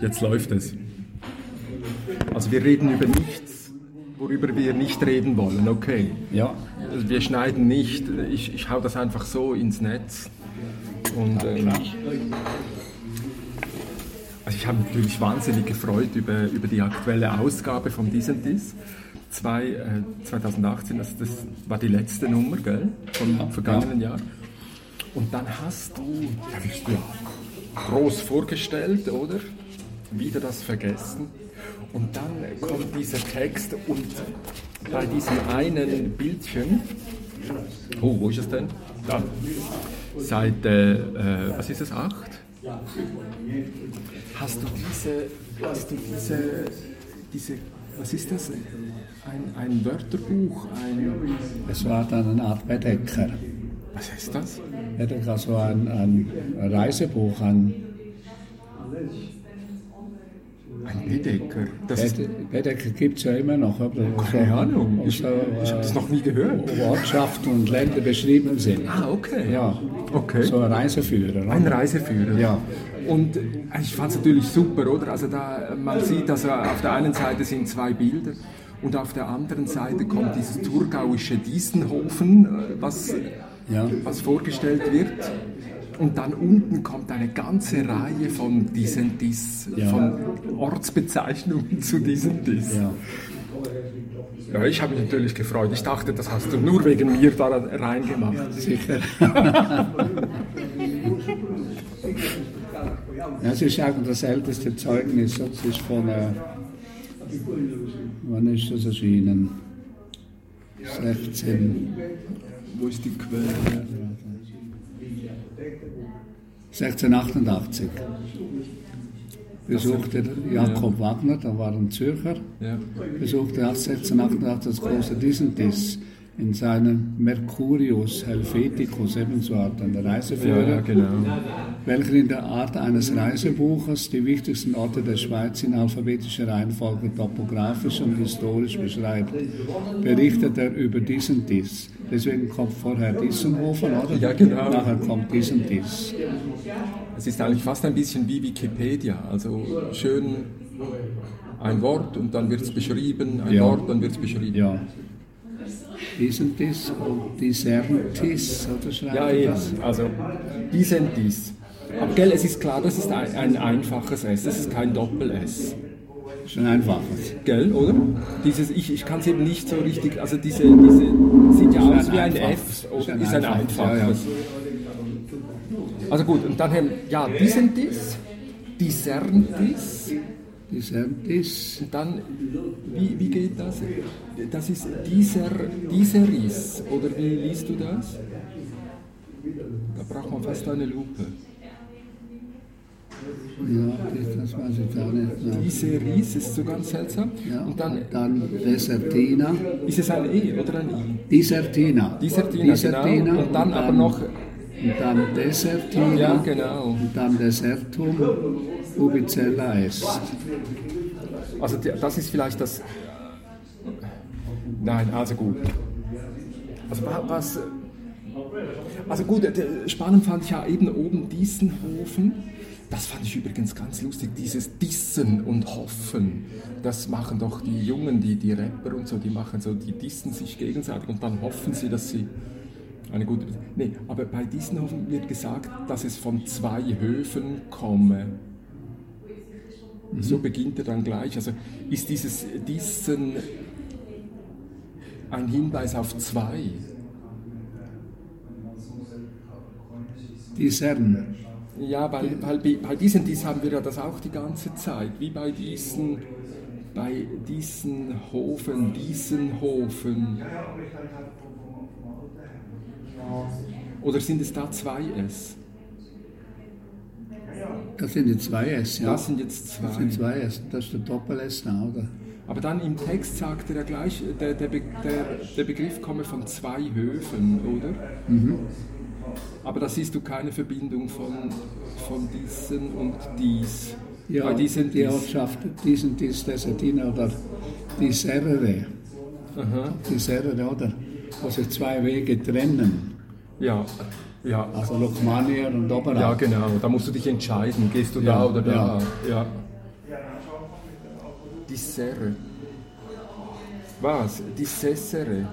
Jetzt läuft es. Also wir reden über nichts, worüber wir nicht reden wollen, okay. Ja. Also wir schneiden nicht, ich, ich hau das einfach so ins Netz. Und, ähm, also ich habe mich natürlich wahnsinnig gefreut über, über die aktuelle Ausgabe von Dies Dies. Zwei, äh, 2018, also das war die letzte Nummer, gell? Vom vergangenen Jahr. Und dann hast ja, du ja groß vorgestellt, oder? Wieder das Vergessen. Und dann kommt dieser Text und bei diesem einen Bildchen, oh, wo ist es denn? Da. Seite, äh, was ist es, 8? Hast du diese, hast du diese, diese, was ist das? Ein, ein Wörterbuch, ein, Es war dann eine Art Bedecker. Was heißt das? Bedecker, so ein, ein Reisebuch, ein Ein Bedecker. Das Bedecker gibt es ja immer noch. Oder? keine Ahnung, Wo ich, so, ich habe das noch nie gehört. äh, Ortschaften und Länder beschrieben sind. Ah, okay. Ja, Okay. so ein Reiseführer. Ein oder? Reiseführer. Ja. Und äh, ich fand es natürlich super, oder? Also da, man sieht, also auf der einen Seite sind zwei Bilder und auf der anderen Seite kommt dieses thurgauische Diessenhofen, äh, was, Ja. was vorgestellt wird. Und dann unten kommt eine ganze Reihe von diesen Dis, Ja. von Ortsbezeichnungen zu diesen Dis. Ja. Ja, ich habe mich natürlich gefreut. Ich dachte, das hast du nur wegen mir da reingemacht. Sicher. ja, es ist eigentlich das älteste Zeugnis. Das ist von, äh, wann ist das erschienen? 16, Wo ist die Quelle? 1688 besuchte Jakob Wagner, da war ein Zürcher, Ja. besuchte er 1688 das große Disentis in seinem Mercurius Helveticus, ebenso Art einer Reiseführer, ja, genau. welcher in der Art eines Reisebuches die wichtigsten Orte der Schweiz in alphabetischer Reihenfolge topografisch und historisch beschreibt. Berichtet er über diesen Dies. Deswegen kommt vorher Dissenhofen, oder? Ja, genau. Nachher kommt Dies. Es ist eigentlich fast ein bisschen wie Wikipedia. Also schön ein Wort und dann wird es beschrieben, ein Ja. Wort, dann wird es beschrieben. Ja. Diesen Dies und Disertis, oder schreibt Ja, eben. das? Also, dies. Aber gell, es ist klar, das ist ein, ein einfaches S, das ist kein Doppel-S. Schon einfaches. Gell, oder? Dieses, ich, ich kann es eben nicht so richtig, also diese, diese sieht ja aus ein wie ein. F, oder? Ist ein einfaches. Also gut, und dann haben, ja, disentis, diserntis, Disertis, und dann, wie, wie geht das? Das ist dieser, diseris, oder wie liest du das? Da braucht man fast eine Lupe. ja, das weiß ich gar nicht. Ja. Diseris ist so ganz seltsam. Ja, Und dann dann Desertina, ist es ein E oder ein I? Disertina. Disertina, genau. Und dann aber noch, Und dann Desertina. ja genau. Und dann Desertum ubicella est. Also das ist vielleicht das. Nein, also gut. Also wa- was. Also gut, äh, spannend fand ich ja eben oben Dissenhofen. Das fand ich übrigens ganz lustig, dieses Dissen und Hoffen. Das machen doch die Jungen, die, die Rapper und so, die machen so, die dissen sich gegenseitig und dann hoffen sie, dass sie eine gute. Nee, aber bei Dissenhofen wird gesagt, dass es von zwei Höfen komme. So beginnt er dann gleich. Also ist dieses Dissen ein Hinweis auf zwei? Disern. Ja, weil, weil bei, bei diesen Dies haben wir ja das auch die ganze Zeit, wie bei diesen, bei diesen Hofen, diesen Hofen. Oder sind es da zwei S? Das sind die zwei S, ja. Das sind jetzt zwei. Das sind zwei S. Das ist der Doppel-S oder? Aber dann im Text sagt er ja gleich, der, der, Be- der, der Begriff komme von zwei Höfen, oder? Aber da siehst du keine Verbindung von, von diesen und dies. Ja, Bei diesen die dies. Ortschaft diesen Dis Desertina oder die Serre. Aha. Die Serre, oder? Wo sich zwei Wege trennen. Ja, Ja. Also Lukmanier und Oberau. Ja, genau. Da musst du dich entscheiden, gehst du Ja, da oder da. ja. Ja. Dissere. Was? Dissessere.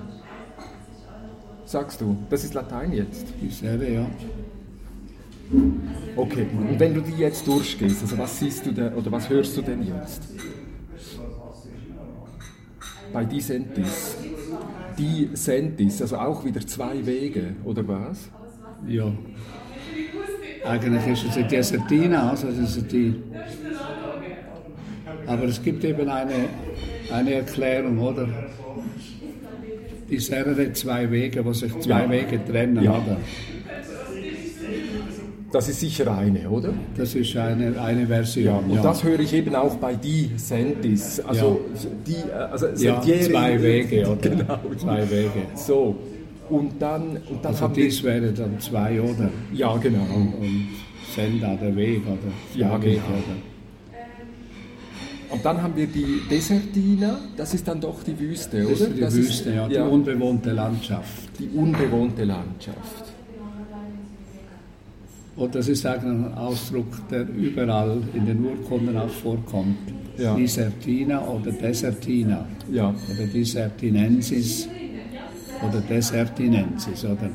Sagst du? Das ist Latein jetzt. Die Serie, ja. Okay. Und wenn du die jetzt durchgehst, also was siehst du denn oder was hörst du denn jetzt? Bei Dissentis. Die Sentis, also auch wieder zwei Wege, oder was? Ja. Eigentlich ist es eine Desertina, also die. Aber es gibt eben eine, eine Erklärung, oder? Die Serre zwei Wege, wo sich zwei Ja. Wege trennen, Ja. oder? Das ist sicher eine, oder? Das ist eine, eine Version. Ja, und das höre ich eben auch bei die Sentis. Also die, äh, also ja, Sentieri- zwei Wege, oder? Genau. Zwei Wege. So. Und dann, und dann Also haben wir, dies wäre dann zwei, oder? ja genau. Und Senda, der Weg, oder? Ja, genau. oder? Und dann haben wir die Desertina, das ist dann doch die Wüste, oder? Das ist die Das Wüste, ja, die ja, unbewohnte Landschaft. die unbewohnte Landschaft. Und das ist eigentlich ein Ausdruck, der überall in den Urkunden auch vorkommt. Ja. Disertina oder Desertina Ja, oder Disertinensis oder Desertinensis, oder?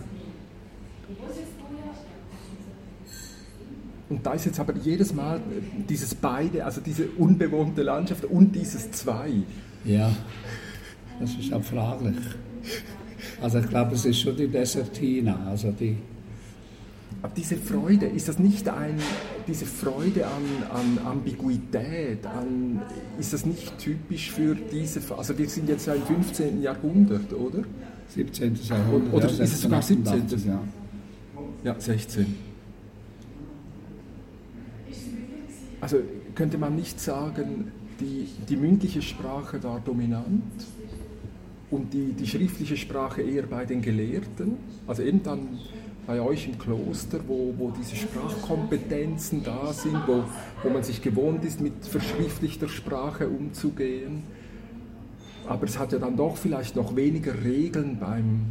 und da ist jetzt aber jedes Mal dieses beide, also diese unbewohnte Landschaft und dieses zwei. Ja, das ist auch fraglich. Also ich glaube, es ist schon die Desertina, also die, Aber diese Freude, ist das nicht ein, diese Freude an, an Ambiguität, an, ist das nicht typisch für diese, also wir sind jetzt ja im 15. Jahrhundert, oder? 17. Jahrhundert. Oder ja, ist es sogar 1688, Ja. Ja, 16. Also könnte man nicht sagen, die, die mündliche Sprache war dominant und die, die schriftliche Sprache eher bei den Gelehrten, also eben dann bei euch im Kloster, wo, wo diese Sprachkompetenzen da sind, wo, wo man sich gewohnt ist, mit verschriftlichter Sprache umzugehen. Aber es hat ja dann doch vielleicht noch weniger Regeln beim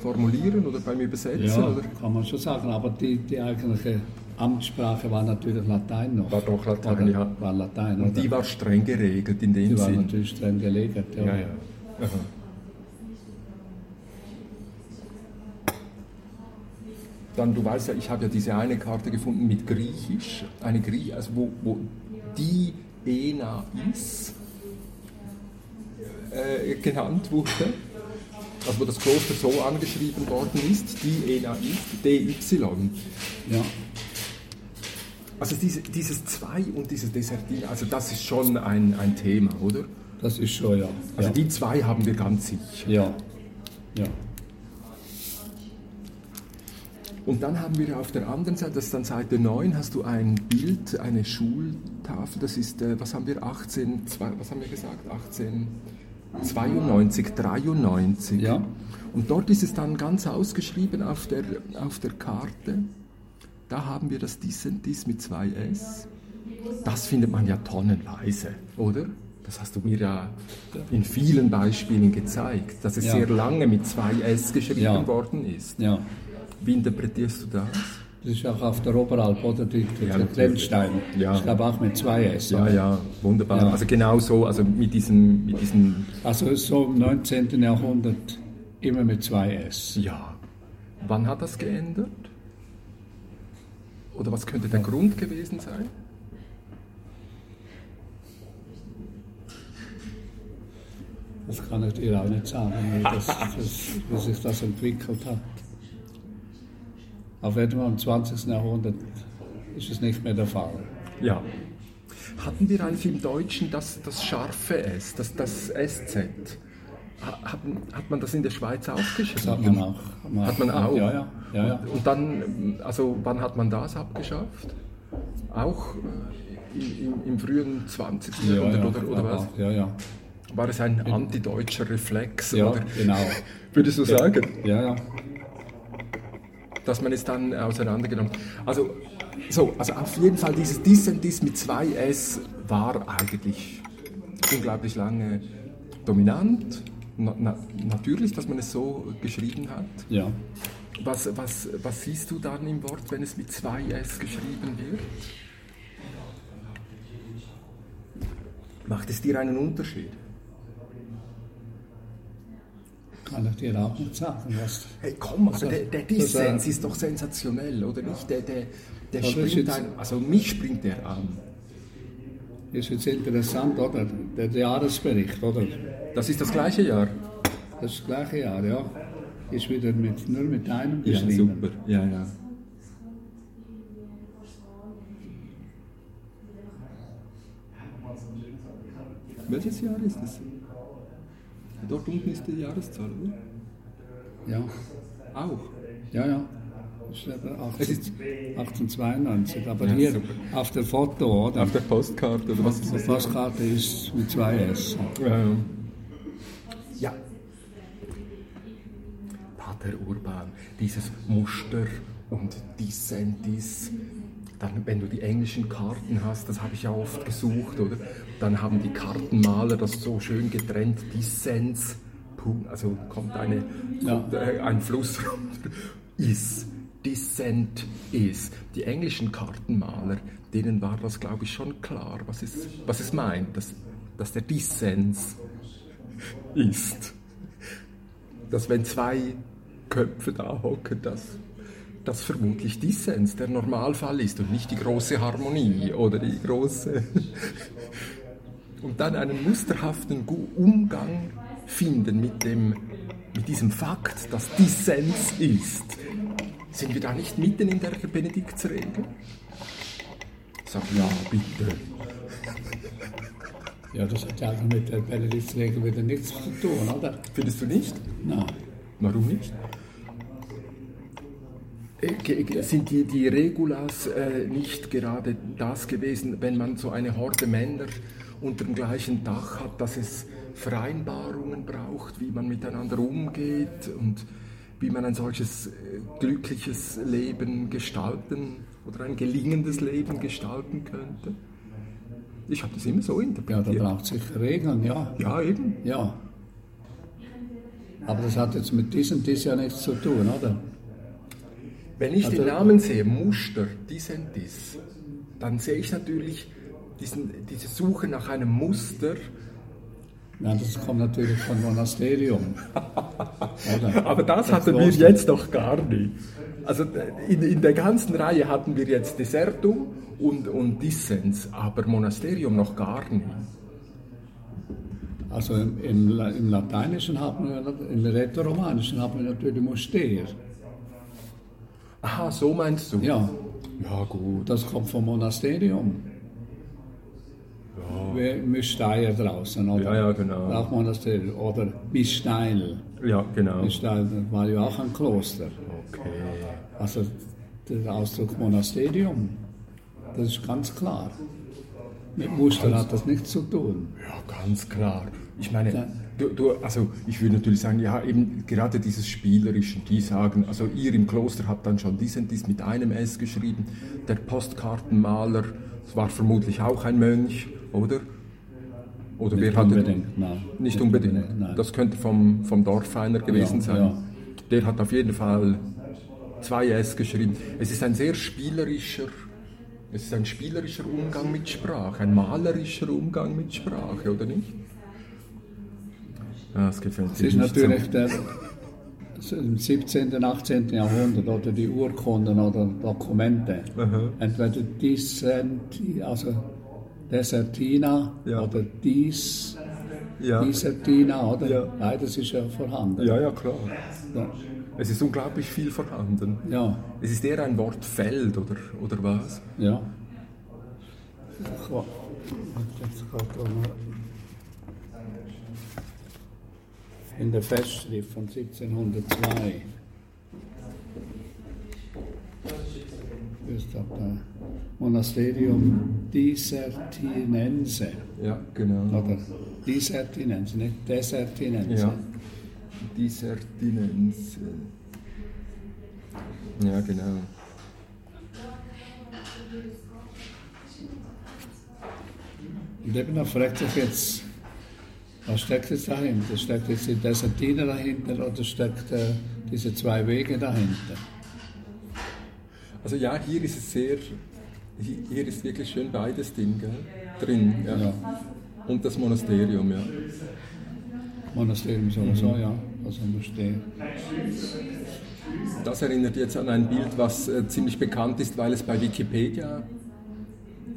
Formulieren oder beim Übersetzen. Ja, Oder? kann man schon sagen, aber die, die eigentliche Amtssprache war natürlich Latein noch. War doch Latein, Oder? ja. War Latein, Und oder? die war streng geregelt in dem Die war natürlich streng gelegt. Ja. Ja, ja. Dann, du weißt ja, ich habe ja diese eine Karte gefunden mit Griechisch, eine Grie also wo, wo die Ena is äh, genannt wurde. Also wo das Kloster so angeschrieben worden ist, die Ena ist, DY. Ja. Also diese, dieses Zwei und dieses Desertin, also das ist schon ein, ein Thema, oder? Das ist schon, ja. Also ja. die zwei haben wir ganz sicher. ja. ja. Und dann haben wir auf der anderen Seite, das ist dann Seite 9, hast du ein Bild, eine Schultafel, das ist, äh, was haben wir, 18, zwei- was haben wir gesagt, 1892, 93. Ja. Und dort ist es dann ganz ausgeschrieben auf der, auf der Karte. Da haben wir das dies und dies mit zwei S. Das findet man ja tonnenweise, oder? Das hast du mir ja in vielen Beispielen gezeigt, dass es Ja. sehr lange mit zwei S geschrieben Ja. worden ist. ja. Wie interpretierst du das? Das ist auch auf der Oberalp, oder? Die, die Ja, der. Glennstein. Ja. Ich glaube auch mit zwei S. Ja, ja, wunderbar. Ja. Also genau so, also mit diesem, mit diesem, Also so im 19. Jahrhundert immer mit zwei S. ja. Wann hat das geändert? Oder was könnte der Grund gewesen sein? Das kann ich dir auch nicht sagen, wie, das, das, wie sich das entwickelt hat. Auf Fall im 20. Jahrhundert ist es nicht mehr der Fall. Ja. Hatten wir eigentlich im Deutschen das, das scharfe S, das, das SZ? Ha- Hat, hat man das in der Schweiz auch geschrieben? Das hat man auch. Hat man auch? Ja, ja. ja, ja. Und, und dann, also wann hat man das abgeschafft? Auch äh, im, im, im frühen 20. ja, Jahrhundert ja, oder, oder was? Ja, ja. War es ein antideutscher Reflex? Ja, oder? genau. Würdest du sagen, Ja, ja. Dass man es dann auseinandergenommen Also, so, also auf jeden Fall dieses Dies und Dies mit zwei S war eigentlich unglaublich lange dominant. Na, na, natürlich, dass man es so geschrieben hat. ja. Was, was, was siehst du dann im Wort, wenn es mit zwei S geschrieben wird? Macht es dir einen Unterschied? Kann ich dir auch nicht sagen. Was, Hey, komm, aber der, das- der das, Dissens ist doch sensationell, oder nicht? Der, der, der ist springt jetzt- ein, also mich springt der an. ist jetzt interessant, oder? Der Jahresbericht, oder? Das ist das gleiche Jahr. Das gleiche Jahr, ja. Ist wieder mit, nur mit einem Ja, geschrieben. super. Ja, ja. Welches Jahr ist es? Dort unten ist die Jahreszahl, oder? Ja, Auch. ja, ja. Das ist aber 18, Es ist- 1892. Aber Ja, hier super. auf der Foto, oder? Auf der Postkarte oder was ist Die das? Postkarte ist mit zwei S. Ähm, ja. Pater Urban, dieses Muster und Dissentis. Dann, wenn du die englischen Karten hast, das habe ich ja oft gesucht, oder? Dann haben die Kartenmaler das so schön getrennt, Dissens, also kommt, eine, kommt äh, ein Fluss runter, is, Dissent is. Die englischen Kartenmaler, denen war das, glaube ich, schon klar, was es, was es meint, dass, dass der Dissens ist. Dass wenn zwei Köpfe da hocken, dass das vermutlich Dissens der Normalfall ist und nicht die große Harmonie oder die große. Und dann einen musterhaften Umgang finden mit, dem, mit diesem Fakt, dass Dissens ist. Sind wir da nicht mitten in der Benediktsregel? Sag ja, bitte. Ja, das hat ja also mit der Benediktsregel wieder nichts zu tun, oder? Findest du nicht? Nein. Warum nicht? Äh, Sind die, die Regulas äh, nicht gerade das gewesen, wenn man so eine Horde Männer unter dem gleichen Dach hat, dass es Vereinbarungen braucht, wie man miteinander umgeht und wie man ein solches äh, glückliches Leben gestalten oder ein gelingendes Leben gestalten könnte? Ich habe das immer so Ja, da interpretiert. braucht sicher Regeln, ja. Ja, eben. Ja. Aber das hat jetzt mit diesem dies ja nichts zu tun, oder? Wenn ich Also- den Namen sehe, Muster, Dissentis, dann sehe ich natürlich diesen, diese Suche nach einem Muster. Ja, das kommt natürlich von Monasterium. Oder? Aber das Das hatten wir jetzt noch gar nicht. Also in, in der ganzen Reihe hatten wir jetzt Desertum und, und Dissens, aber Monasterium noch gar nicht. Also im, im Lateinischen haben wir, im Rätoromanischen haben wir natürlich Moster. Aha, so meinst du? Ja, Ja, gut. das kommt vom Monasterium. Ja. Mysteier draußen, oder? Ja, ja, genau. Auch Monasterium. Oder Misteil. Ja, genau. Misteil das war ja auch ein Kloster. Okay. Also der Ausdruck Monasterium, das ist ganz klar. Mit Muster hat das nichts zu tun. Ja, ganz klar. Ich meine. Du, du, also ich würde natürlich sagen, ja, eben gerade dieses Spielerische, die sagen, also ihr im Kloster habt dann schon dies und dies mit einem S geschrieben, der Postkartenmaler war vermutlich auch ein Mönch, oder? Oder Nicht wer hatte unbedingt, nein. Nicht unbedingt. unbedingt, nein. Das könnte vom, vom Dorf einer gewesen Ja, sein. ja. Der hat auf jeden Fall zwei S geschrieben. Es ist ein sehr spielerischer, es ist ein spielerischer Umgang mit Sprache, ein malerischer Umgang mit Sprache, oder nicht? Ja, das gefällt Es mir ist nicht natürlich so. der, im 17., und 18. Jahrhundert oder die Urkunden oder Dokumente. Entweder Dissenti, also Desertina Ja. oder Dis, Ja. Disertina, oder? Ja. Beides ist ja vorhanden. ja, ja, klar. Ja. Es ist unglaublich viel vorhanden. ja. Es ist eher ein Wortfeld, oder, oder was? ja. So. Jetzt geht da mal In der Festschrift von 1702 ist das da Monasterium Disertinense. Ja, genau. Oder Disertinense, nicht Desertinense. Ja. Dissertinense. Ja, genau. Und eben da fragt sich jetzt, Was steckt jetzt dahinter? Steckt jetzt die Desertine dahinter oder steckt äh, diese zwei Wege dahinter? Also ja, hier ist es sehr, hier ist wirklich schön beides drin, gell? drin. Ja. ja. Und das Monasterium, ja. Monasterium sowieso, mhm. ja. Also Moschee. Das erinnert jetzt an ein Bild, was äh, ziemlich bekannt ist, weil es bei Wikipedia,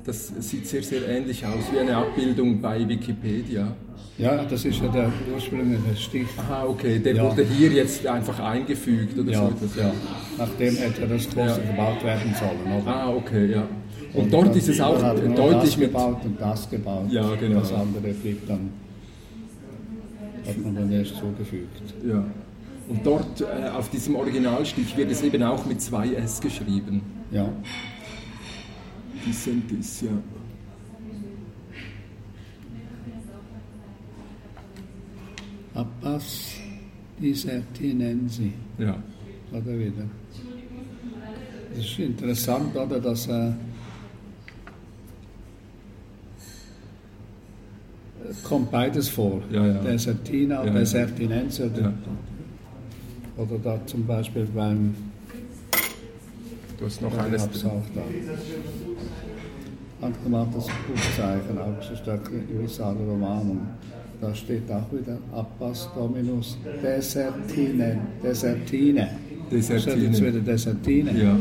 das sieht sehr, sehr ähnlich aus, wie eine Abbildung bei Wikipedia. Ja, das ist ja der ursprüngliche Stich. Aha, okay, der ja. wurde hier jetzt einfach eingefügt oder ja, so etwas. Ja, nachdem hätte das Kloster ja. gebaut werden sollen. Oder? Ah, okay, ja. Und, und dort ist es auch deutlich das gebaut und das gebaut. Ja, genau. Das andere blieb dann, hat man dann erst zugefügt. Ja. Und dort äh, auf diesem Originalstich wird es eben auch mit zwei S geschrieben. Ja. Dissentis, ja. Abbas Disertinensi. Ja. Oder wieder. Es ist interessant, oder, dass er kommt beides vor. Ja, ja. Desertina und ja, Desertinense. Oder, ja. oder da zum Beispiel beim. Du hast noch eines. Auch da. Handgemachtes Buchzeichen, auch so stark Visare Romanum. Da steht auch wieder Abbas Dominus Desertine. Desertine. Desertine. Jetzt wieder Desertine. Ja.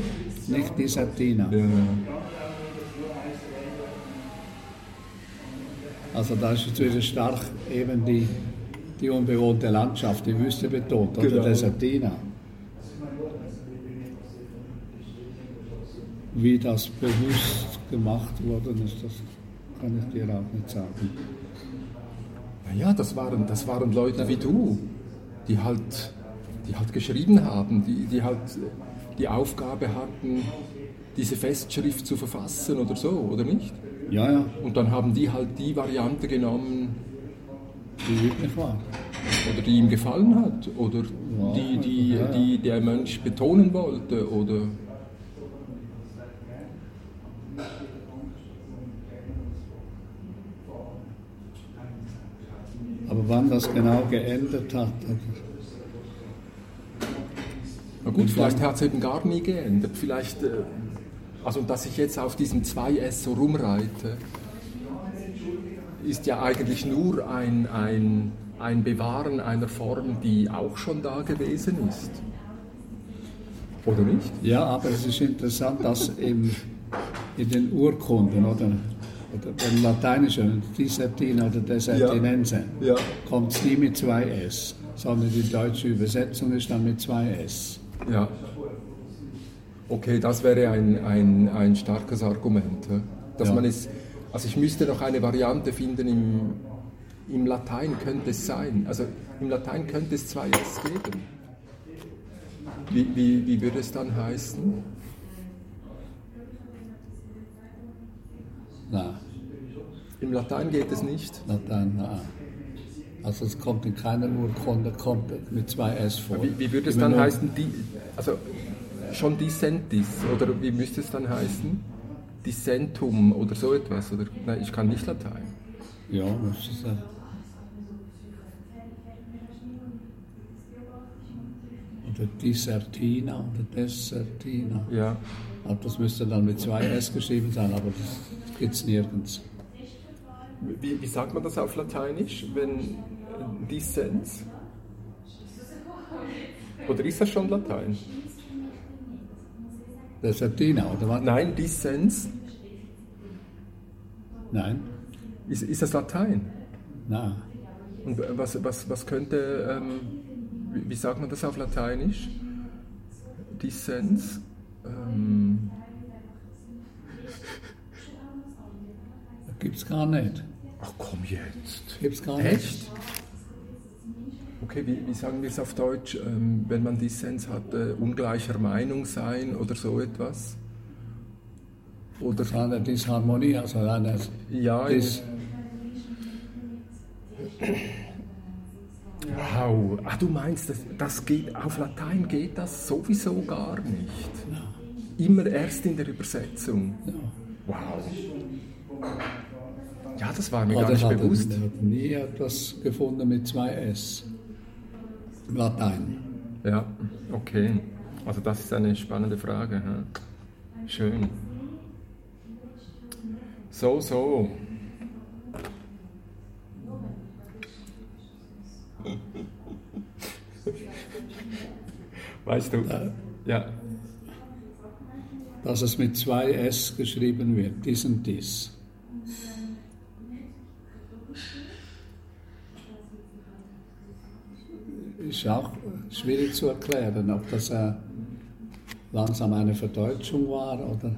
Nicht Desertina. Ja. Also da ist jetzt wieder stark eben die, die unbewohnte Landschaft, die Wüste betont, oder genau. Desertina. Wie das bewusst gemacht worden ist, das kann ich dir auch nicht sagen. Naja, das waren, das waren Leute wie du, die halt, die halt geschrieben haben, die, die halt die Aufgabe hatten, diese Festschrift zu verfassen oder so, oder nicht? Ja, ja. Und dann haben die halt die Variante genommen, die üblich war. Oder die ihm gefallen hat, oder ja, die, die, ja, ja. die der Mensch betonen wollte, oder Aber wann das genau geändert hat. Na gut, vielleicht hat es eben gar nie geändert. Vielleicht, äh, also dass ich jetzt auf diesem 2S so rumreite, ist ja eigentlich nur ein, ein, ein Bewahren einer Form, die auch schon da gewesen ist. Oder nicht? Ja, aber es ist interessant, dass im, in den Urkunden, oder beim Lateinischen, Dissertina oder Desertinense, ja. ja. kommt es nie mit zwei S, sondern die deutsche Übersetzung ist dann mit zwei S. Ja. Okay, das wäre ein, ein, ein starkes Argument. Dass ja. man es, also ich müsste noch eine Variante finden, im, im Latein könnte es sein. Also im Latein könnte es zwei S geben. Wie, wie, wie würde es dann heißen? Na. Im Latein geht es nicht? Latein, na. Also es kommt in keiner Urkunde, kommt mit zwei S vor. Wie, wie würde es dann heißen? Die, also schon Dissentis oder wie müsste es dann heißen? Dissentum oder so etwas? Oder, nein, ich kann nicht Latein. Ja, müsste es sein. Oder Dissertina oder Desertina. Ja. Aber das müsste dann mit zwei S geschrieben sein, aber das gibt es nirgends. Wie, wie, sagt man das auf Lateinisch, wenn Dissens? Oder ist das schon Latein? Desertina, oder was? Nein, Dissens. Nein. Ist, ist das Latein? Nein. Und was, was, was könnte, ähm, wie, wie, sagt man das auf Lateinisch? Dissens. Ähm, Gibt es gar nicht. Ach komm jetzt. Gibt es gar nicht. Echt? Okay, wie, wie, sagen wir es auf Deutsch, ähm, wenn man Dissens hat, äh, ungleicher Meinung sein oder so etwas? Oder eine Disharmonie, also eine ja, Dis Wow, ah, du meinst, das, das geht, auf Latein geht das sowieso gar nicht. Ja. Immer erst in der Übersetzung. Ja. Wow. Ja, das war mir Oder gar nicht hat bewusst. er hat nie etwas gefunden mit zwei S. Latein. Ja, okay. Also das ist eine spannende Frage. Ja. Schön. So, so. Weißt du? Ja. Dass es mit zwei S geschrieben wird, dies und dies. Ist auch schwierig zu erklären, ob das äh, langsam eine Verdeutschung war oder.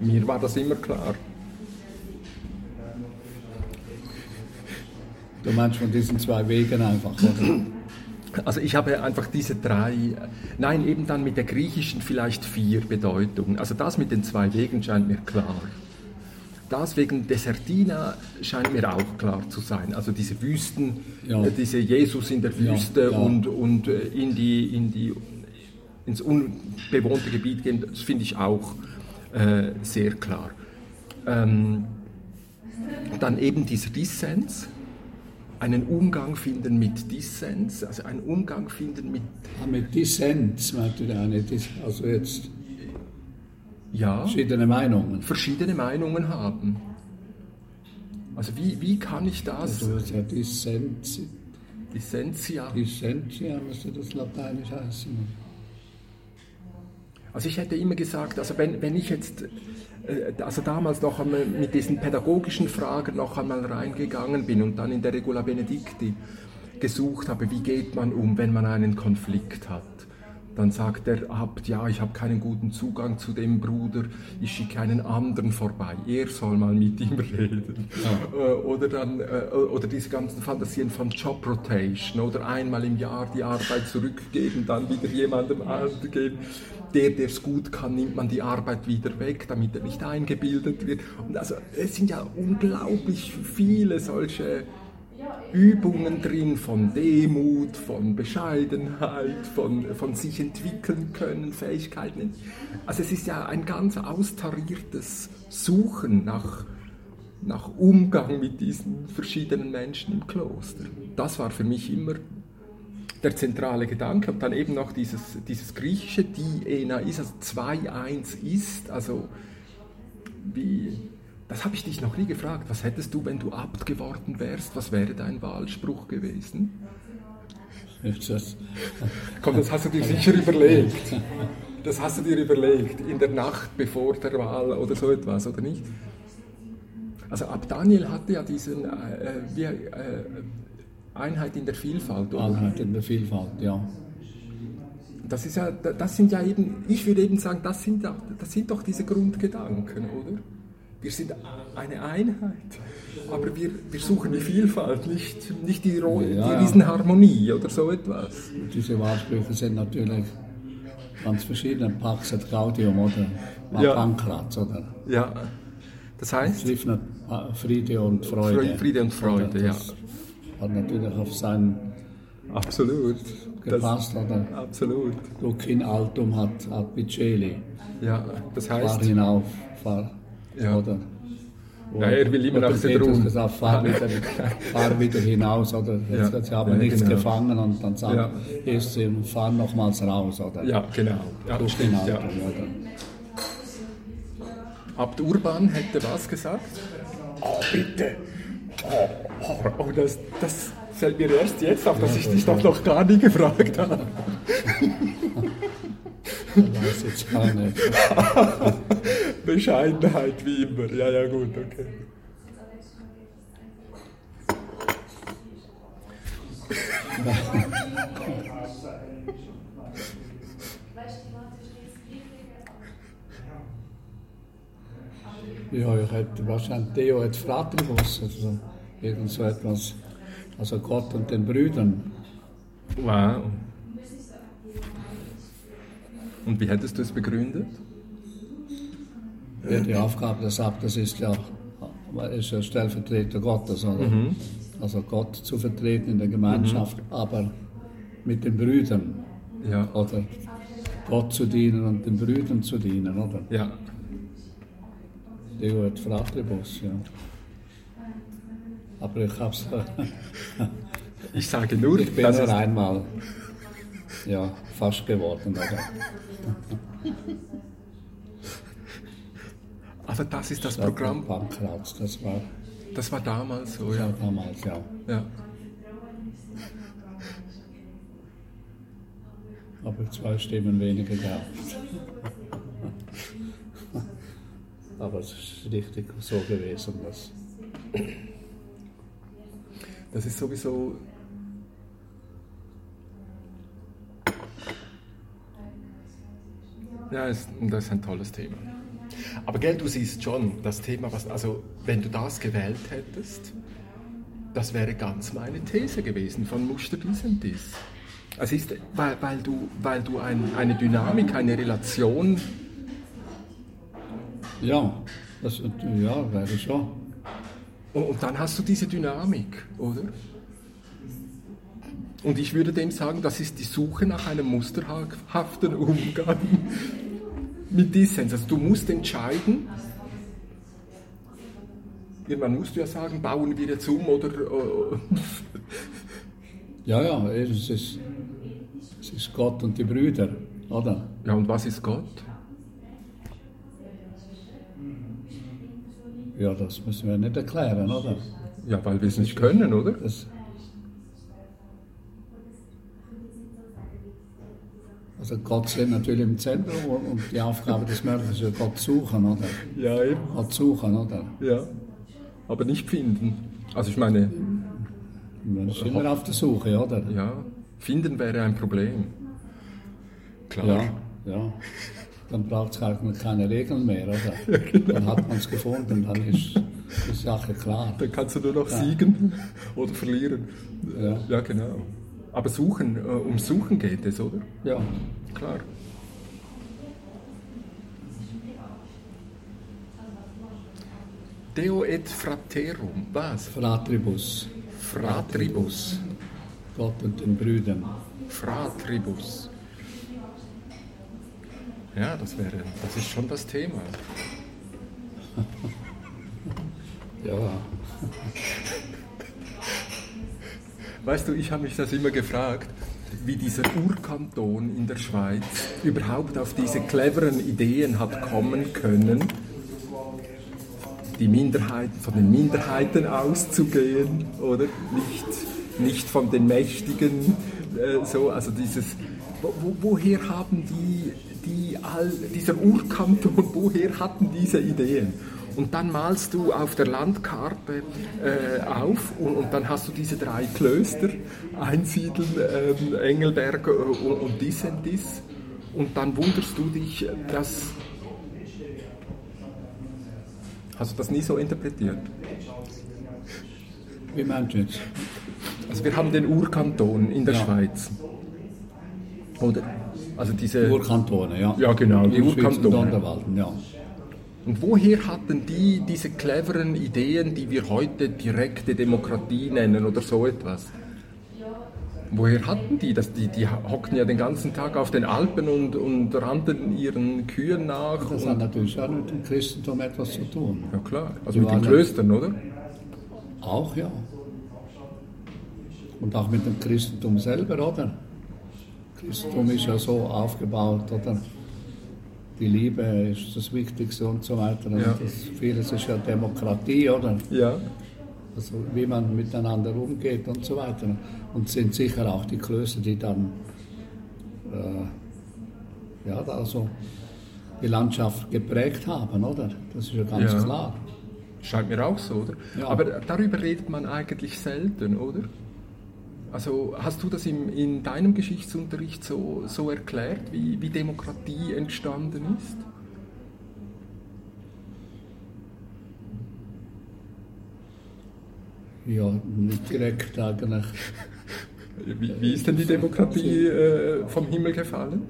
Mir war das immer klar. Du meinst von diesen zwei Wegen einfach, oder? Also ich habe einfach diese drei, nein, eben dann mit der griechischen vielleicht vier Bedeutungen. Also das mit den zwei Wegen scheint mir klar. Das wegen Desertina scheint mir auch klar zu sein. Also diese Wüsten, Ja. äh, diese Jesus in der Ja, Wüste ja. und, und äh, in die, in die, ins unbewohnte Gebiet gehen, das finde ich auch äh, sehr klar. Ähm, dann eben dieser Dissens, einen Umgang finden mit Dissens, also einen Umgang finden mit, Ah, mit Dissens meint ihr eine, also jetzt ja, verschiedene Meinungen. verschiedene Meinungen haben. Also wie, wie kann ich das, Also ja Dissens, Dissentia, Dissentia müsste das lateinisch heißen. also ich hätte immer gesagt, also wenn, wenn ich jetzt, äh, also damals noch einmal mit diesen pädagogischen Fragen noch einmal reingegangen bin und dann in der Regula Benedicti gesucht habe, wie geht man um, wenn man einen Konflikt hat. Dann sagt der Abt, ja, ich habe keinen guten Zugang zu dem Bruder, ich schicke einen anderen vorbei, er soll mal mit ihm reden. Äh, Oder, dann, äh, oder diese ganzen Fantasien von Job Rotation oder einmal im Jahr die Arbeit zurückgeben, dann wieder jemandem anderen geben. Der, der es gut kann, nimmt man die Arbeit wieder weg, damit er nicht eingebildet wird. Und also es sind ja unglaublich viele solche Übungen drin von Demut, von Bescheidenheit, von, von sich entwickeln können, Fähigkeiten. Also es ist ja ein ganz austariertes Suchen nach, nach Umgang mit diesen verschiedenen Menschen im Kloster. Das war für mich immer der zentrale Gedanke und dann eben noch dieses, dieses griechische die ena ist, also 2-1 ist, also wie, das habe ich dich noch nie gefragt, was hättest du, wenn du Abt geworden wärst, was wäre dein Wahlspruch gewesen? Das, Komm, das hast du dir sicher überlegt. Das hast du dir überlegt, in der Nacht bevor der Wahl oder so etwas, oder nicht? Also Abt Daniel hatte ja diesen, äh, wie, äh, Einheit in der Vielfalt, oder? Einheit in der Vielfalt, ja. Das, ist ja, das sind ja eben, ich würde eben sagen, das sind, das sind doch diese Grundgedanken, oder? Wir sind eine Einheit, aber wir, wir suchen die Vielfalt, nicht, nicht die, Ro- Ja, die ja. Riesenharmonie oder so etwas. Diese Wahlsprüche sind natürlich ganz verschieden. Pax et Gaudium oder Ja. Pankratz oder Ja, das heißt, Schlifner äh, Friede und Freude. Friede und Freude, das Hat natürlich auf seinen absolut. Das, gepasst. Oder absolut. Duc in altum hat, hat Biceli. Ja, das Fahr heißt, hinauf, fahr. Ja. Oder, Ja, er will immer nach der Ruhe. gesagt, fahr wieder, fahr wieder hinaus. Oder Ja. jetzt, sie haben Ja, nichts genau. gefangen und dann sagen, Ja. sie fahr nochmals raus. Oder? ja, genau. Ja, in stimmt, ja. altum. Oder? Abt Urban hätte was gesagt? Oh, bitte. Oh, oh, oh das, das fällt mir erst jetzt auf, dass ich dich doch noch gar nie gefragt habe. Ich weiß jetzt gar nicht. Bescheidenheit wie immer. Ja, ja, gut, okay. Ja, ich hätte wahrscheinlich Theo et Fratribus, also irgend so etwas. Also Gott und den Brüdern. Wow. Und wie hättest du es begründet? Ja, die Aufgabe des Abtes ist ja, ist ja Stellvertreter Gottes, oder? Also Gott zu vertreten in der Gemeinschaft, aber mit den Brüdern, Ja. oder? Gott zu dienen und den Brüdern zu dienen, oder? Ja. Deo et fratribus, ja. Aber ich hab's. Ich sage nur, ich bin nur einmal ja, fast geworden, oder? aber das ist das Programm, Pankraz, das war, das war damals so, ja. damals, ja. ja. Aber zwei Stimmen weniger gehabt. Aber es ist richtig so gewesen, dass. Das ist sowieso. Ja, ist, das ist ein tolles Thema. Aber gell, du siehst schon, das Thema, was, also wenn du das gewählt hättest, das wäre ganz meine These gewesen von Muster Disentis. Es ist, weil, weil du, weil du ein, eine Dynamik, eine Relation, Ja, das, ja, wäre schon. und, und dann hast du diese Dynamik, oder? Und ich würde dem sagen, das ist die Suche nach einem musterhaften Umgang mit Dissens. Also du musst entscheiden, irgendwann musst du ja sagen, bauen wir jetzt um oder... äh, Ja, ja, es ist, es ist Gott und die Brüder, oder? Ja, und was ist Gott? Ja, das müssen wir nicht erklären, oder? Ja, weil wir es nicht können, oder? Das, also Gott steht natürlich im Zentrum und die Aufgabe des Menschen ist ja Gott suchen, oder? Ja, eben. Gott suchen, oder? Ja. Aber nicht finden. Also ich meine, Man ist immer auf der Suche, oder? ja, finden wäre ein Problem. Klar. Ja, ja. Dann braucht es eigentlich keine Regeln mehr, oder? Dann hat man es gefunden, dann ist die Sache klar. Dann kannst du nur noch siegen oder verlieren. Ja. ja, genau. Aber suchen, äh, um Suchen geht es, oder? Ja, Klar. Deo et fraterum. Was? Fratribus, Fratribus. Gott und den Brüdern. Fratribus. Ja, das wäre, das ist schon das Thema. Ja, Weißt du, ich habe mich das immer gefragt, wie dieser Urkanton in der Schweiz überhaupt auf diese cleveren Ideen hat kommen können, die Minderheiten von den Minderheiten auszugehen, oder nicht, nicht von den Mächtigen, äh, so, also dieses, wo- woher haben die, die all, dieser Urkanton, woher hatten diese Ideen? Und dann malst du auf der Landkarte äh, auf und, und dann hast du diese drei Klöster, Einsiedeln, ähm, Engelberg äh, und, und dies und dies. Und dann wunderst du dich, dass... Hast du das nie so interpretiert? wie meinst du jetzt? Also wir haben den Urkanton in der Ja. Schweiz. Oder? Also diese... Urkantone, ja. Ja, genau, die und Urkantone. Ja. Und woher hatten die diese cleveren Ideen, die wir heute direkte Demokratie nennen oder so etwas? Woher hatten die das? Die, die hockten ja den ganzen Tag auf den Alpen und, und rannten ihren Kühen nach. Das hat natürlich auch mit dem Christentum etwas zu tun. ja klar, also Die mit den Klöstern, oder? Auch, ja. Und auch mit dem Christentum selber, oder? Christentum ist ja so aufgebaut, oder? Die Liebe ist das Wichtigste und so weiter. Und Ja. das, vieles ist ja Demokratie, oder? Ja. Also wie man miteinander umgeht und so weiter. Und sind sicher auch die Klöster, die dann äh, ja, also die Landschaft geprägt haben, oder? Das ist ja ganz Ja. klar. Scheint mir auch so, oder? Ja. Aber darüber redet man eigentlich selten, oder? Also hast du das im, in deinem Geschichtsunterricht so, so erklärt, wie, wie Demokratie entstanden ist? Ja, nicht direkt eigentlich. Wie, wie ist denn die Demokratie äh, vom Himmel gefallen?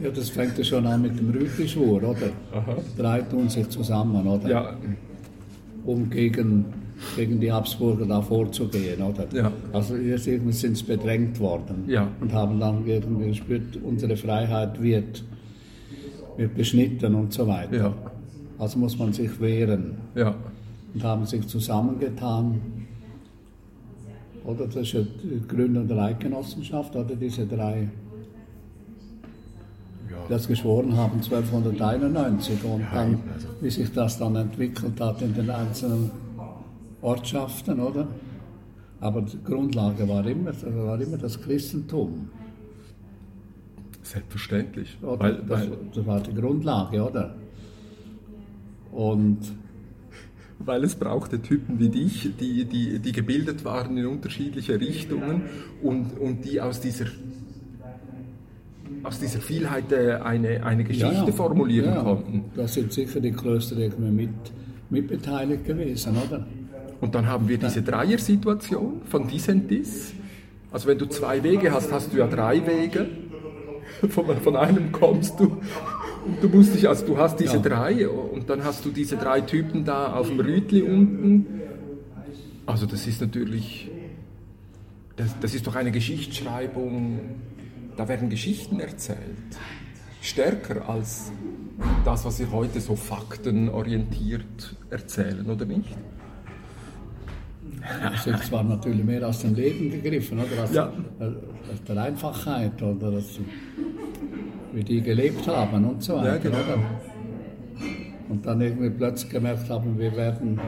Ja, das fängt ja schon an mit dem Rütlischwur, oder? Aha. Drei tun sich zusammen, oder? Ja, Um gegen gegen die Habsburger da vorzugehen, oder? Ja. Also irgendwie sind sie bedrängt worden Ja. und haben dann irgendwie gespürt, unsere Freiheit wird, wird beschnitten und so weiter. Ja. Also muss man sich wehren Ja. und haben sich zusammengetan. Oder das ist ja die Gründung der Eidgenossenschaft, oder diese drei, die das geschworen haben 1291 und dann, also wie sich das dann entwickelt hat in den einzelnen Ortschaften, oder? Aber die Grundlage war immer, war immer das Christentum. Selbstverständlich. Oder? Weil, das, weil, das war die Grundlage, oder? Und weil es brauchte Typen wie dich, die, die, die gebildet waren in unterschiedliche Richtungen und, und die aus dieser, aus dieser Vielheit äh, eine, eine Geschichte Ja, ja. formulieren Ja, konnten. Da sind sicher die Klöster irgendwie mit, mitbeteiligt gewesen, oder? Und dann haben wir diese Dreier-Situation von Dissentis. Also wenn du zwei Wege hast, hast du ja drei Wege. Von, von einem kommst du. Und du musst dich, also du hast diese Ja. drei und dann hast du diese drei Typen da auf dem Rütli unten. Also das ist natürlich, das, das ist doch eine Geschichtsschreibung, da werden Geschichten erzählt. Stärker als das, was wir heute so faktenorientiert erzählen, oder nicht? Das zwar natürlich mehr aus dem Leben gegriffen, oder? Aus, Ja. aus der Einfachheit oder das, wie die gelebt haben und so weiter, Ja, genau. oder? Und dann irgendwie plötzlich gemerkt haben, wir werden,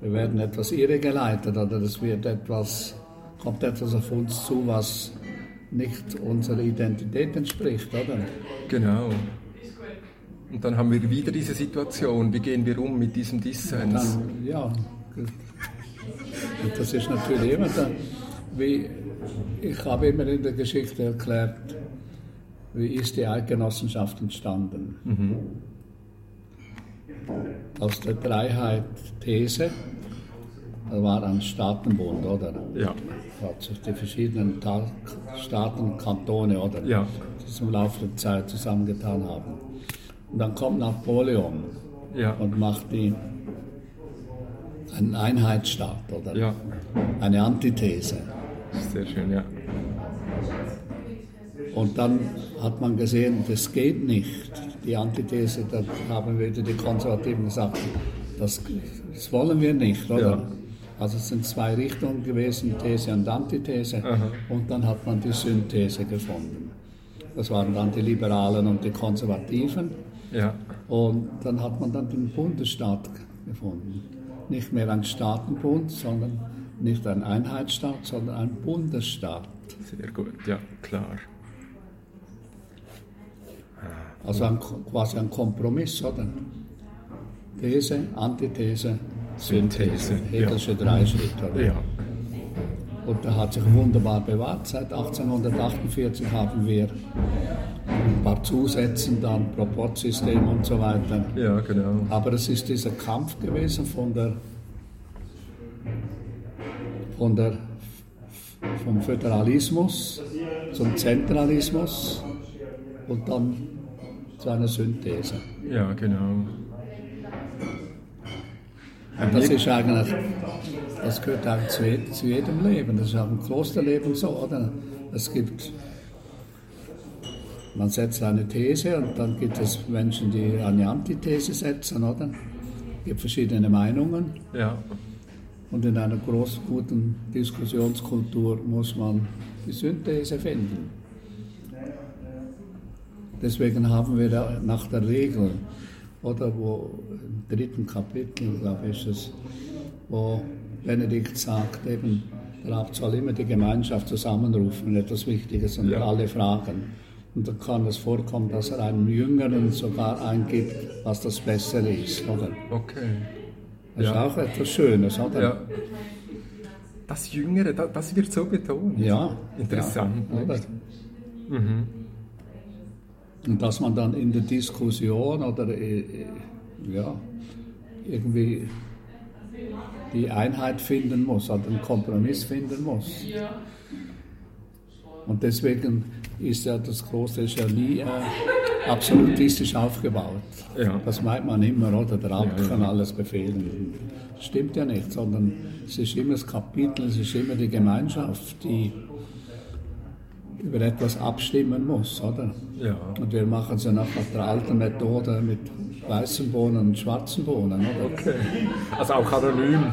wir werden etwas irregeleitet oder es wird etwas, kommt etwas auf uns zu, was nicht unserer Identität entspricht, oder? Genau. Und dann haben wir wieder diese Situation, wie gehen wir um mit diesem Dissens? Dann, ja, und das ist natürlich immer da, wie ich habe immer in der Geschichte erklärt, wie ist die Eidgenossenschaft entstanden. Aus der Dreiheit-These, da war ein Staatenbund, oder? Ja, Da hat sich die verschiedenen Ta Staaten, Kantone, oder? Ja. Die sich im Laufe der Zeit zusammengetan haben. Und dann kommt Napoleon ja, und macht die einen Einheitsstaat oder ja, eine Antithese. sehr schön, ja. Und dann hat man gesehen, das geht nicht. Die Antithese, da haben wieder die Konservativen gesagt, das, das wollen wir nicht, oder? Ja. Also es sind zwei Richtungen gewesen, These und Antithese. Und dann hat man die Synthese gefunden. Das waren dann die Liberalen und die Konservativen. Ja, Und dann hat man dann den Bundesstaat gefunden. Nicht mehr ein Staatenbund, sondern nicht ein Einheitsstaat, sondern ein Bundesstaat. sehr gut, ja, klar. Also ein, quasi ein Kompromiss, oder? These, Antithese, Synthese. Synthese, Hegelsche Dreischritt, oder? Ja, Und der hat sich wunderbar bewahrt. Seit 1848 haben wir ein paar Zusätzen, dann Proportsystem und so weiter. ja, genau. Aber es ist dieser Kampf gewesen von der, von der, vom Föderalismus zum Zentralismus und dann zu einer Synthese. Ja, genau. Und das ist eigentlich, das gehört eigentlich zu, zu jedem Leben. Das ist auch im Klosterleben so, oder? Es gibt, man setzt eine These und dann gibt es Menschen, die eine Antithese setzen, oder? Es gibt verschiedene Meinungen. Ja, Und in einer großen, guten Diskussionskultur muss man die Synthese finden. Deswegen haben wir nach der Regel, oder wo im dritten Kapitel, glaube ich, ist es, wo Benedikt sagt, eben, der Abt soll immer die Gemeinschaft zusammenrufen, wenn etwas Wichtiges und Ja. alle fragen. Und dann kann es vorkommen, dass er einem Jüngeren sogar eingibt, was das Bessere ist, oder? okay. Das Ja. ist auch etwas Schönes, oder? Ja. Das Jüngere, da- das wird so betont. Ja. Interessant, Ja, oder? nicht? Und dass man dann in der Diskussion oder äh, äh, ja, irgendwie die Einheit finden muss, oder einen Kompromiss finden muss. Und deswegen ist ja, das Kloster ist ja nie äh, absolutistisch aufgebaut. Ja. Das meint man immer, oder? Der Abt Ja, ja. kann alles befehlen. Das stimmt ja nicht, sondern es ist immer das Kapitel, es ist immer die Gemeinschaft, die über etwas abstimmen muss, oder? Ja. Und wir machen es ja nach der alten Methode mit weißen Bohnen und schwarzen Bohnen, oder? Okay. Also auch anonym.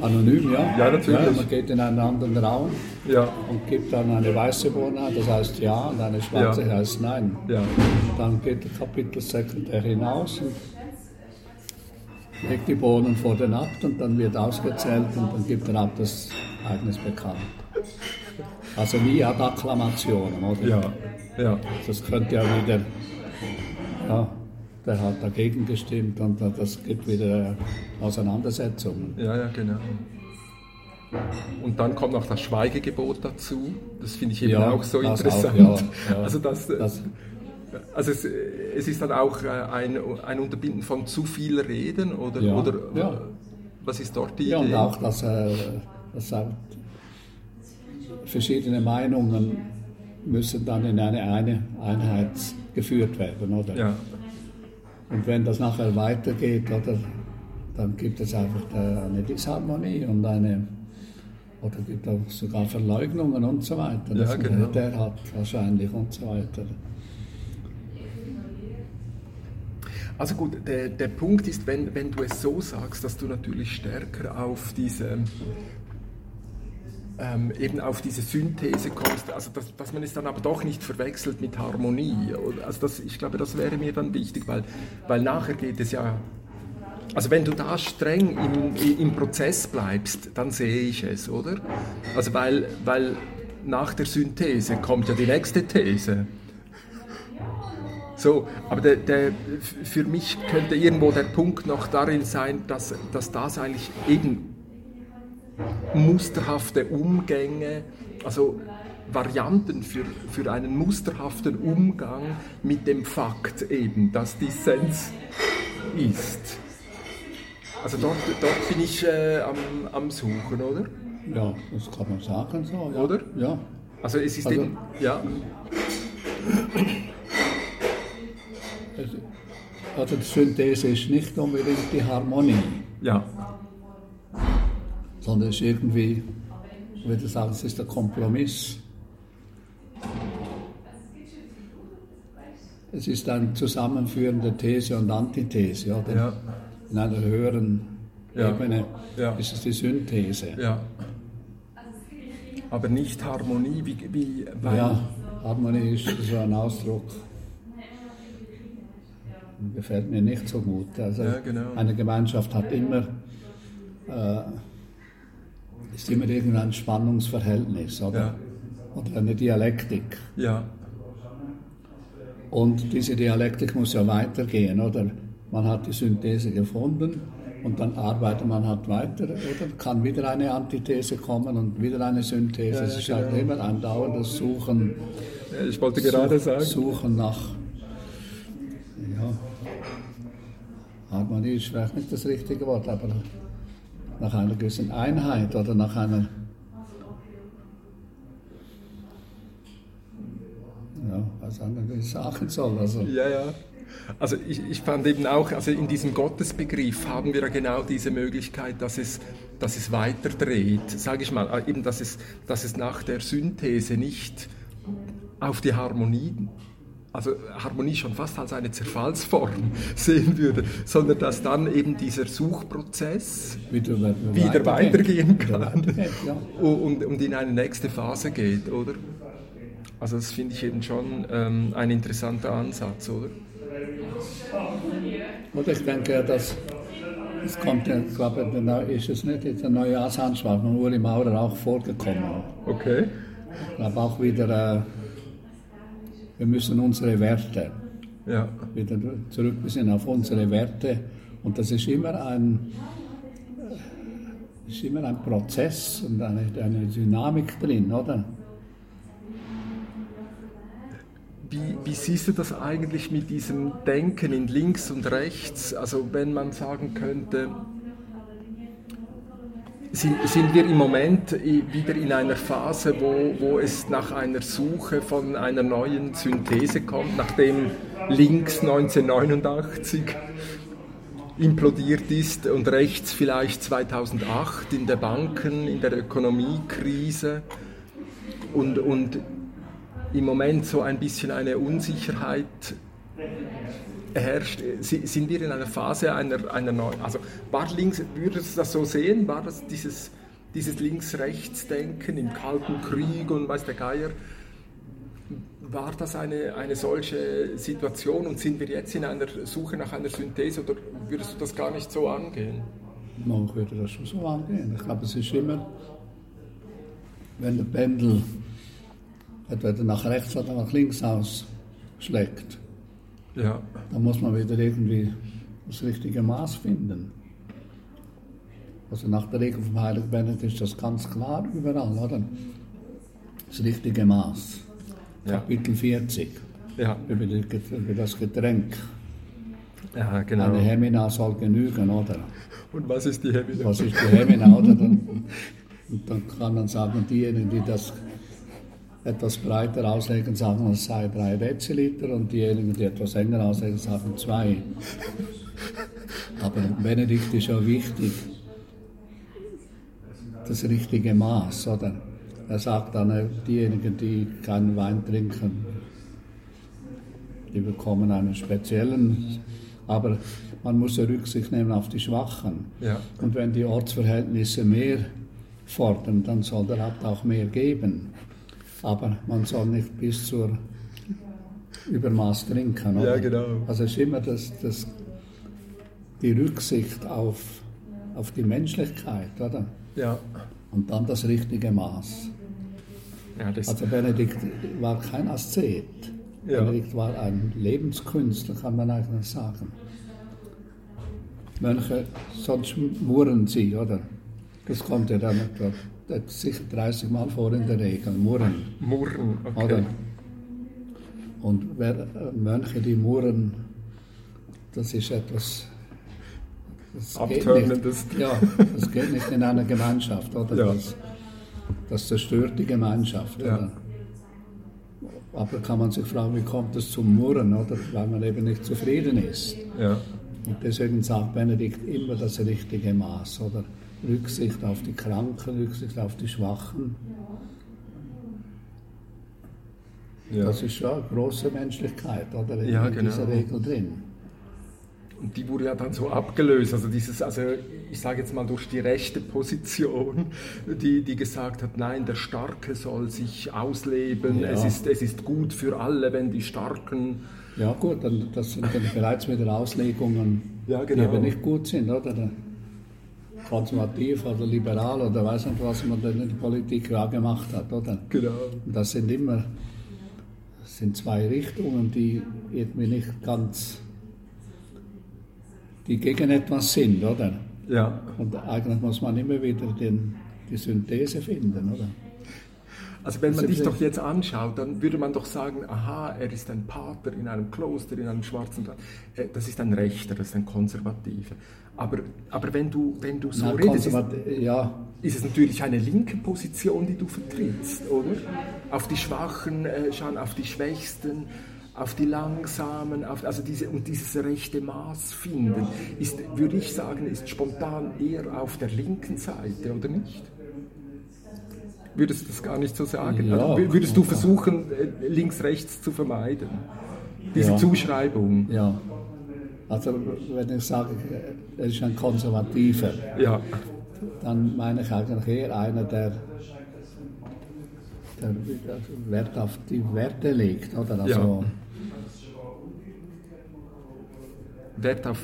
Anonym, ja? Ja, natürlich. Ja, man geht in einen anderen Raum Ja. und gibt dann eine weiße Bohne das heißt ja, und eine schwarze Ja. heißt nein. Ja. Dann geht der Kapitelsekretär hinaus und legt die Bohnen vor den Abt und dann wird ausgezählt und dann gibt der Abt das Ereignis bekannt. Also nie ad Akklamationen, oder? Ja. Ja. Das könnte ja wieder, ja, der hat dagegen gestimmt und das gibt wieder Auseinandersetzungen. Ja, ja, genau. Und dann kommt noch das Schweigegebot dazu. Das finde ich eben Ja, auch so das auch, interessant. ja, ja. Also, das, Das, also es, es ist dann auch äh, ein, ein Unterbinden von zu viel Reden oder, Ja, oder äh, was ist dort die ja, Idee? und auch, dass, äh, dass sagt, verschiedene Meinungen müssen dann in eine, eine Einheit geführt werden, oder? Ja, Und wenn das nachher weitergeht, oder, dann gibt es einfach eine Disharmonie und eine, oder gibt auch sogar Verleugnungen und so weiter. Ja, Das genau. der hat wahrscheinlich und so weiter. Also gut, der, der Punkt ist, wenn, wenn du es so sagst, dass du natürlich stärker auf diese ähm, eben auf diese Synthese kommst, also dass, dass man es dann aber doch nicht verwechselt mit Harmonie. Also das, ich glaube, das wäre mir dann wichtig, weil, weil nachher geht es ja, also wenn du da streng im, im Prozess bleibst, dann sehe ich es, oder? Also weil, weil nach der Synthese kommt ja die nächste These. So, aber der, der, für mich könnte irgendwo der Punkt noch darin sein, dass, dass das eigentlich eben musterhafte Umgänge, also Varianten für, für einen musterhaften Umgang mit dem Fakt eben, dass Dissens ist. Also dort, dort bin ich äh, am, am Suchen, oder? Ja, das kann man sagen so. Ja. Oder? Ja. Also es ist Also- eben, ja, Also die Synthese ist nicht unbedingt die Harmonie, ja, sondern es ist irgendwie, ich würde sagen, es ist der Kompromiss. Es ist ein Zusammenführen der These und Antithese, oder? ja, In einer höheren Ja. Ebene Ja. ist es die Synthese. ja. Aber nicht Harmonie, wie, wie weil, Ja, Harmonie ist so ein Ausdruck. Gefällt mir nicht so gut. Also Ja, genau. Eine Gemeinschaft hat immer, äh, ist immer irgendein Spannungsverhältnis oder, Ja. oder eine Dialektik. ja, Und diese Dialektik muss ja weitergehen, oder? Man hat die Synthese gefunden und dann arbeitet man halt weiter, oder? Kann wieder eine Antithese kommen und wieder eine Synthese. Ja, es ist halt genau. immer ein dauerndes Suchen. ich wollte gerade Such- sagen. Suchen nach. Ja. Harmonie ist vielleicht nicht das richtige Wort, aber nach einer gewissen Einheit oder nach einer. Ja, was anderes ich sagen soll. Also, Ja, ja. Also ich, ich fand eben auch, also in diesem Gottesbegriff haben wir ja genau diese Möglichkeit, dass es, dass es weiterdreht, sage ich mal, äh, eben dass es, dass es nach der Synthese nicht auf die Harmonie, also Harmonie schon fast als eine Zerfallsform sehen würde, sondern dass dann eben dieser Suchprozess wieder, wieder weitergehen Wieder kann weitergeht, ja. und, und in eine nächste Phase geht, oder? Also das finde ich eben schon ähm, ein interessanter Ansatz, oder? Und ich denke, dass es kommt ich glaube, ist es nicht jetzt ein Neujahrsanschlag von Uri Maurer auch vorgekommen. Okay. Ich glaube auch wieder, äh, wir müssen unsere Werte Ja, wieder zurückbesinnen auf unsere Werte. Und das ist immer ein, äh, ist immer ein Prozess und eine, eine Dynamik drin, oder? wie, wie siehst du das eigentlich mit diesem Denken in links und rechts? Also wenn man sagen könnte, sind, wir im Moment wieder in einer Phase, wo, wo es nach einer Suche von einer neuen Synthese kommt, nachdem links 1989 implodiert ist und rechts vielleicht 2008 in der Banken, in der Ökonomiekrise und, und im Moment so ein bisschen eine Unsicherheit herrscht, sind wir in einer Phase einer, einer neuen, also war links, würdest du das so sehen, war das dieses, dieses Links-Rechts-Denken im Kalten Krieg und weiß der Geier, war das eine, eine solche Situation und sind wir jetzt in einer Suche nach einer Synthese oder würdest du das gar nicht so angehen? Man würde das schon so angehen. Ich glaube, es ist immer, wenn der Pendel entweder nach rechts oder nach links ausschlägt, ja. dann muss man wieder irgendwie das richtige Maß finden. Also nach der Regel vom Heiligen Benedikt ist das ganz klar überall, oder? Das richtige Maß. Ja. Kapitel 40. Ja. Über, die, über das Getränk. Ja, genau. Eine Hemina soll genügen, oder? Und was ist die Hemina? Was ist die Hemina, oder? Dann, und dann kann man sagen, diejenigen, die das etwas breiter auslegen, sagen, es sei drei Deziliter und diejenigen, die etwas enger auslegen, sagen zwei. Aber Benedikt ist ja wichtig, das richtige Maß, oder? Er sagt dann, äh, diejenigen, die keinen Wein trinken, die bekommen einen speziellen, aber man muss ja Rücksicht nehmen auf die Schwachen. Ja. Und wenn die Ortsverhältnisse mehr fordern, dann soll der Abt auch mehr geben. Aber man soll nicht bis zur Übermaß trinken. Oder? Ja, genau. Also es ist immer das, das, die Rücksicht auf, auf die Menschlichkeit, oder? Ja. Und dann das richtige Maß. Ja, also Benedikt war kein Aszet. Ja. Benedikt war ein Lebenskünstler, kann man eigentlich sagen. Mönche, sonst murren sie, oder? Das kommt ja dann etwa sicher 30 Mal vor in der Regel. Murren. Murren, okay. Oder? Und wer, äh, Mönche, die murren, das ist etwas. Das Abtörnendes. Nicht, ja, das geht nicht in einer Gemeinschaft, oder? Ja. Das, das zerstört die Gemeinschaft. Ja. Aber kann man sich fragen, wie kommt es zum Murren, oder? Weil man eben nicht zufrieden ist. Ja. Und deswegen sagt Benedikt immer das richtige Maß, oder? Rücksicht auf die Kranken, Rücksicht auf die Schwachen. Ja. Das ist schon eine große Menschlichkeit, oder? In, ja, genau. dieser Regel drin. Und die wurde ja dann so abgelöst, also dieses, also ich sage jetzt mal durch die rechte Position, die, die gesagt hat, nein, der Starke soll sich ausleben, ja. es, ist, es ist gut für alle, wenn die Starken... Ja gut, dann, das sind dann bereits wieder Auslegungen, ja, genau. die aber nicht gut sind, oder? Konservativ oder liberal oder weiß nicht, was man denn in der Politik ja gemacht hat, oder? Genau. das sind immer sind zwei Richtungen, die irgendwie nicht ganz die gegen etwas sind, oder? Ja. Und eigentlich muss man immer wieder den, die Synthese finden, oder? Also wenn man dich doch jetzt anschaut, dann würde man doch sagen, aha, er ist ein Pater in einem Kloster, in einem schwarzen äh, Das ist ein Rechter, das ist ein Konservativer. Aber, aber wenn, du, wenn du so Na, redest, ist, ja. ist, es natürlich eine linke Position, die du vertrittst, oder? Auf die Schwachen äh, schauen, auf die Schwächsten, auf die Langsamen, auf, also diese, und dieses rechte Maß finden, ist, würde ich sagen, ist spontan eher auf der linken Seite, oder nicht? Würdest du das gar nicht so sagen? Ja, also würdest du versuchen, äh, links-rechts zu vermeiden? Diese ja. Zuschreibung? Ja. Also, wenn ich sage, er ist ein Konservativer, ja. dann meine ich eigentlich eher einer, der, der Wert auf die Werte legt. Oder? Also. Wert auf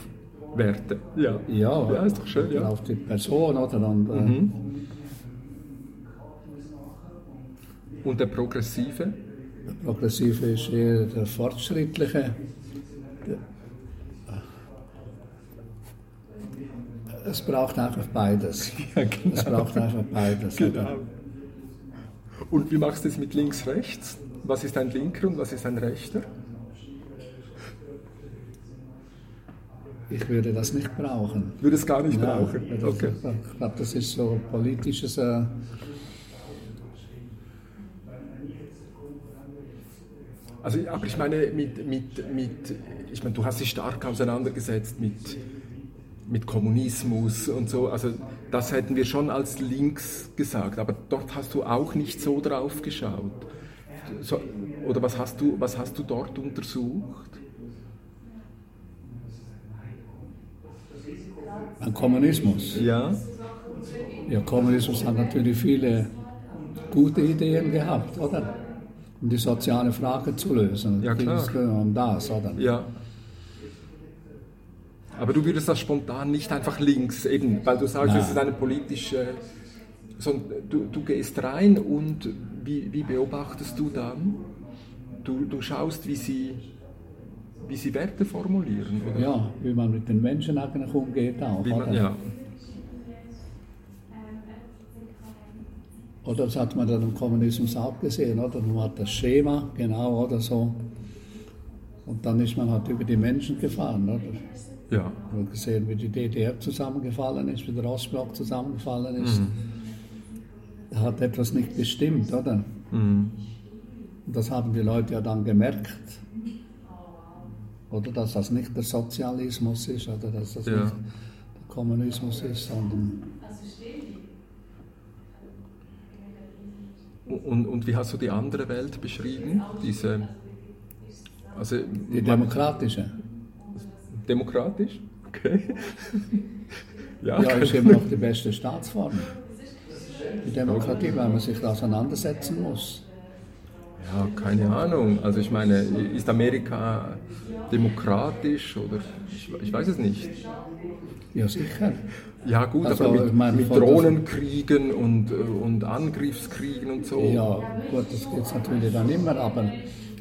Werte. Ja. ja, ja ist doch schön. Ja. Auf die Person. Oder? Und, äh, mhm. Und der Progressive? Der Progressive ist eher der Fortschrittliche. Es braucht einfach beides. Ja, genau. Es braucht einfach beides. Genau. Und wie machst du es mit links-rechts? Was ist ein Linker und was ist ein Rechter? Ich würde das nicht brauchen. Würde es gar nicht Ja, brauchen? Okay. Ich glaube, das ist so politisches. Äh, Also, aber ich meine, mit, mit, mit, ich meine, du hast dich stark auseinandergesetzt mit, mit Kommunismus und so. Also, das hätten wir schon als links gesagt, aber dort hast du auch nicht so drauf geschaut. So, oder was hast, du, was hast du dort untersucht? an Kommunismus. Ja. Ja, Kommunismus hat natürlich viele gute Ideen gehabt, oder? Um die soziale Frage zu lösen. Ja, Ging klar. es um das, oder? Ja. Aber du würdest das spontan nicht einfach links, eben, weil du sagst, Nein. es ist eine politische. Sondern du, du gehst rein und wie, wie beobachtest du dann? Du, du schaust, wie sie, wie sie Werte formulieren. Oder? Ja, wie man mit den Menschen eigentlich umgeht auch, man, ja. Oder das hat man dann im Kommunismus auch gesehen, oder? Man hat das Schema, genau, oder so. Und dann ist man halt über die Menschen gefahren, oder? ja. Man hat gesehen, wie die DDR zusammengefallen ist, wie der Ostblock zusammengefallen ist. Da hat etwas nicht gestimmt, oder? Mhm. Und das haben die Leute ja dann gemerkt. Oder dass das nicht der Sozialismus ist, oder dass das Ja. nicht der Kommunismus ist, sondern Und, und wie hast du die andere Welt beschrieben? Diese. Also, die demokratische. demokratisch? Okay. ja, Ja, ist immer noch die beste Staatsform. Die Demokratie, weil man sich auseinandersetzen muss. Ja, keine Ahnung. Also ich meine, ist Amerika demokratisch oder ich, ich weiß es nicht. Ja, sicher. Ja gut, Also, aber mit, meine, mit Drohnenkriegen und, und Angriffskriegen und so. Ja, gut, das geht natürlich dann immer, aber,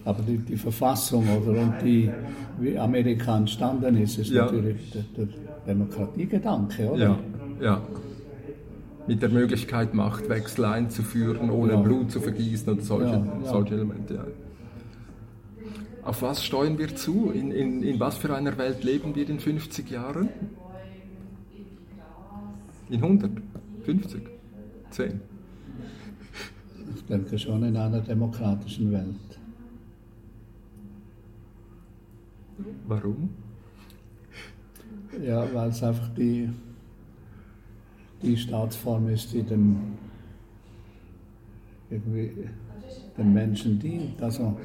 aber die, die Verfassung oder und die, wie Amerika entstanden ist, ist Ja. natürlich der, der Demokratiegedanke, oder? ja, ja. Mit der Möglichkeit, Machtwechsel einzuführen, ohne Ja. Blut zu vergießen und solche, Ja, ja. solche Elemente. Ja. Auf was steuern wir zu? In, in, in was für einer Welt leben wir in 50 Jahren? In 100? 50? 10? Ich denke schon in einer demokratischen Welt. Warum? Ja, weil es einfach die, die Staatsform ist, die dem, irgendwie dem Menschen dient. Also,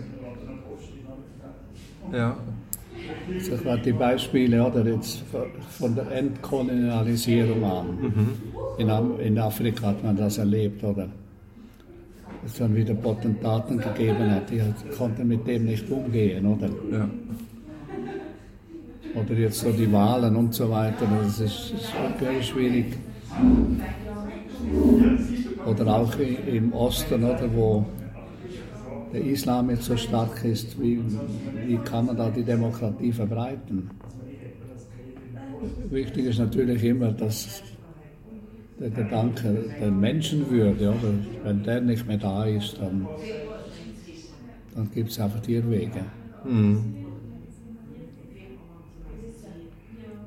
Ja, das gerade die Beispiele, oder jetzt von der Entkolonialisierung an. In, Am- in Afrika hat man das erlebt, oder? Es dann wieder Potentaten gegeben hat, die halt konnten mit dem nicht umgehen, oder? ja. Oder jetzt so die Wahlen und so weiter, das ist, ist wirklich schwierig. Oder auch im Osten, oder, wo der Islam jetzt so stark ist, wie, wie kann man da die Demokratie verbreiten? Wichtig ist natürlich immer, dass der Gedanke der Menschenwürde, oder, wenn der nicht mehr da ist, dann, dann gibt es einfach Irrwege.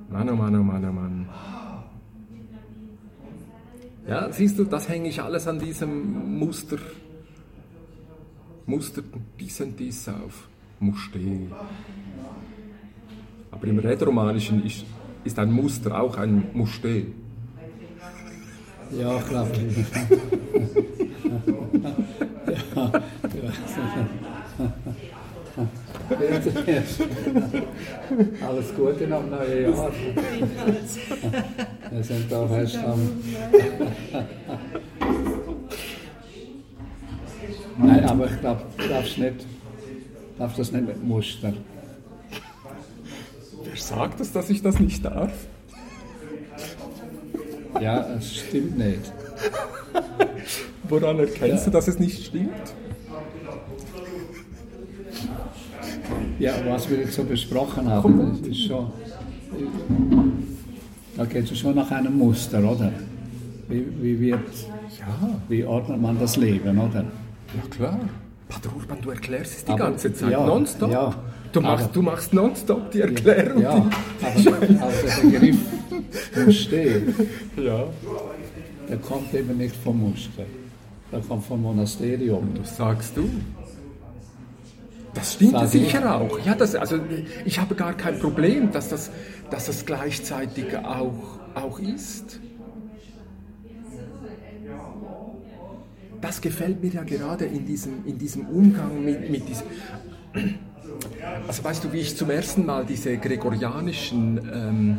Mann, oh Mann, oh Mann, oh Mann. Ja, siehst du, das hänge ich alles an diesem Muster, Muster dies und dies auf. Muste. Aber im Rätoromanischen ist, ist ein Muster auch ein Muste. Ja, klar. Alles Gute noch im neuen Jahr. Wir sind da fest am. Nein, aber ich glaube, darfst, nicht, darfst das nicht mit Muster. Wer sagt es, dass ich das nicht darf? Ja, es stimmt nicht. Woran erkennst du, dass es nicht stimmt? Ja, was wir jetzt so besprochen haben, das ist schon. Da geht es schon nach einem Muster, oder? Wie, wie, wird, Ja, wie ordnet man das Leben, oder? ja klar. Pater Urban, du erklärst es die Aber- ganze Zeit, ja, nonstop. Ja, Du machst, du machst nonstop die Erklärung. Ja, aber, aber der Begriff Muster, ja. der kommt eben nicht vom Muster. Der kommt vom Monasterium. Das sagst du. Das stimmt sicher ich. auch. Ja, das, also, ich habe gar kein Problem, dass das, dass das gleichzeitig auch, auch ist. Das gefällt mir ja gerade in diesem, in diesem Umgang mit, mit diesem. Also weißt du, wie ich zum ersten Mal diese gregorianischen ähm,